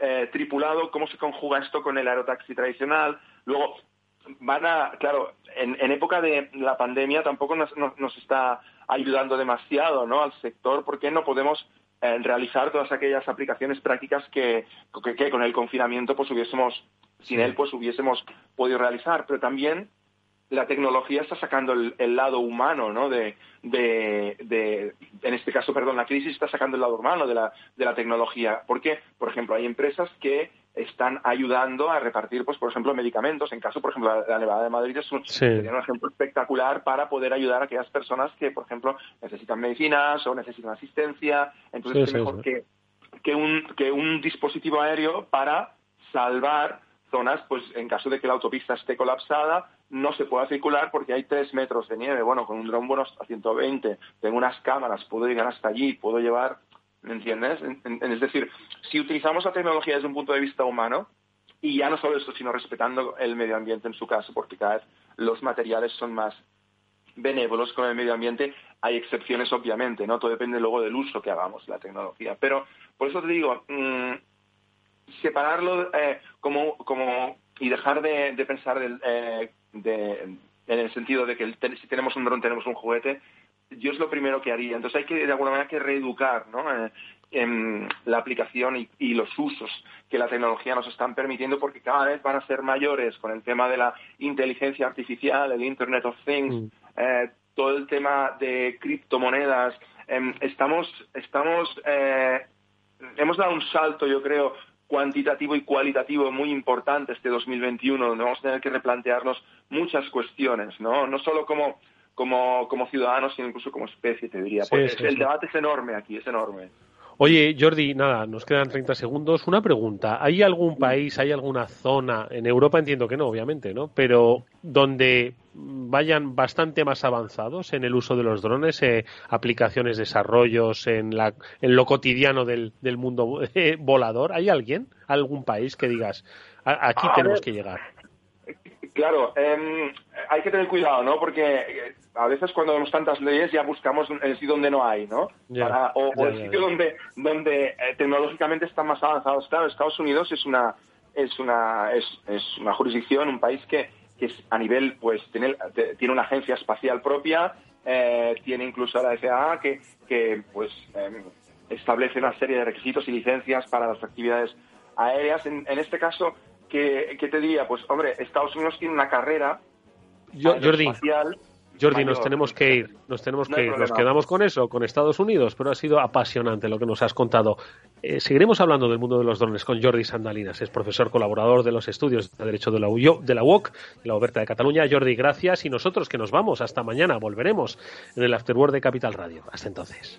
eh, tripulado, cómo se conjuga esto con el aerotaxi tradicional. Luego, van a, claro, en, en época de la pandemia tampoco nos, nos, está ayudando demasiado, ¿no? Al sector, porque no podemos realizar todas aquellas aplicaciones prácticas que, con el confinamiento pues hubiésemos, sin él pues hubiésemos podido realizar, pero también la tecnología está sacando el, lado humano, ¿no? De, de, en este caso, perdón, la crisis está sacando el lado humano de la, de la tecnología. Porque, por ejemplo, hay empresas que están ayudando a repartir, pues, por ejemplo, medicamentos. En caso, por ejemplo, la, Nevada de Madrid es un, un ejemplo espectacular para poder ayudar a aquellas personas que, por ejemplo, necesitan medicinas o necesitan asistencia. Entonces, es mejor que, que, un, que un dispositivo aéreo para salvar zonas, pues en caso de que la autopista esté colapsada, no se pueda circular porque hay tres metros de nieve. Bueno, con un dron bueno a 120, tengo unas cámaras, puedo llegar hasta allí, puedo llevar, ¿me entiendes? Es decir, si utilizamos la tecnología desde un punto de vista humano, y ya no solo esto, sino respetando el medio ambiente en su caso, porque cada vez los materiales son más benévolos con el medio ambiente, hay excepciones obviamente, ¿no? Todo depende luego del uso que hagamos de la tecnología. Pero por eso te digo, mm, separarlo eh, como, como y dejar de, pensar eh, en el sentido de que si tenemos un dron tenemos un juguete, yo es lo primero que haría. Entonces hay que de alguna manera que reeducar ¿no? Eh, en la aplicación y, los usos que la tecnología nos están permitiendo porque cada vez van a ser mayores con el tema de la inteligencia artificial, el Internet of Things, mm. todo el tema de criptomonedas. Em, estamos, estamos hemos dado un salto, yo creo, cuantitativo y cualitativo muy importante este 2021, donde vamos a tener que replantearnos muchas cuestiones, ¿no? No solo como, como, como ciudadanos, sino incluso como especie, te diría. el debate es enorme aquí, es enorme. Oye, Jordi, nada, nos quedan 30 segundos. Una pregunta. ¿Hay algún país, hay alguna zona, en Europa entiendo que no, obviamente, ¿no? Pero donde vayan bastante más avanzados en el uso de los drones, eh, aplicaciones, desarrollos, en, la, en lo cotidiano del, del mundo [LAUGHS] eh, volador? ¿Hay alguien, algún país que digas, aquí tenemos que llegar? Claro, em, hay que tener cuidado, ¿no? Porque eh, a veces cuando vemos tantas leyes ya buscamos el sitio donde no hay, ¿no? o, el sitio donde, donde eh, tecnológicamente están más avanzados. Claro, Estados Unidos es una es una es, es una jurisdicción, un país que, que a nivel pues tiene, tiene una agencia espacial propia, eh, tiene incluso la FAA que que pues em, establece una serie de requisitos y licencias para las actividades aéreas. En, en este caso que, te diría, pues hombre, Estados Unidos tiene una carrera Jordi, Jordi, nos tenemos que ir, nos tenemos que ir. Nos quedamos con eso, con Estados Unidos, pero ha sido apasionante lo que nos has contado. Eh, seguiremos hablando del mundo de los drones con Jordi Sandalinas, es profesor colaborador de los estudios de Derecho de la, de la UOC, de la Oberta de Cataluña. Jordi, gracias y nosotros que nos vamos. Hasta mañana, volveremos en el Afterword de Capital Radio. Hasta entonces.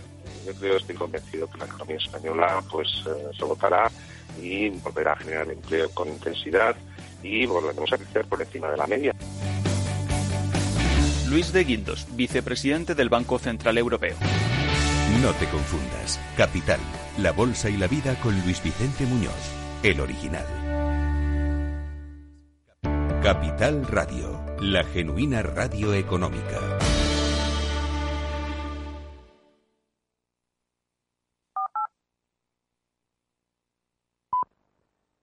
Yo creo, estoy convencido que la economía española pues eh, se votará y volverá a generar empleo con intensidad y volveremos a crecer por encima de la media. Luis de Guindos, vicepresidente del Banco Central Europeo. No te confundas. Capital, la bolsa y la vida con Luis Vicente Muñoz, el original. Capital Radio, la genuina radio económica.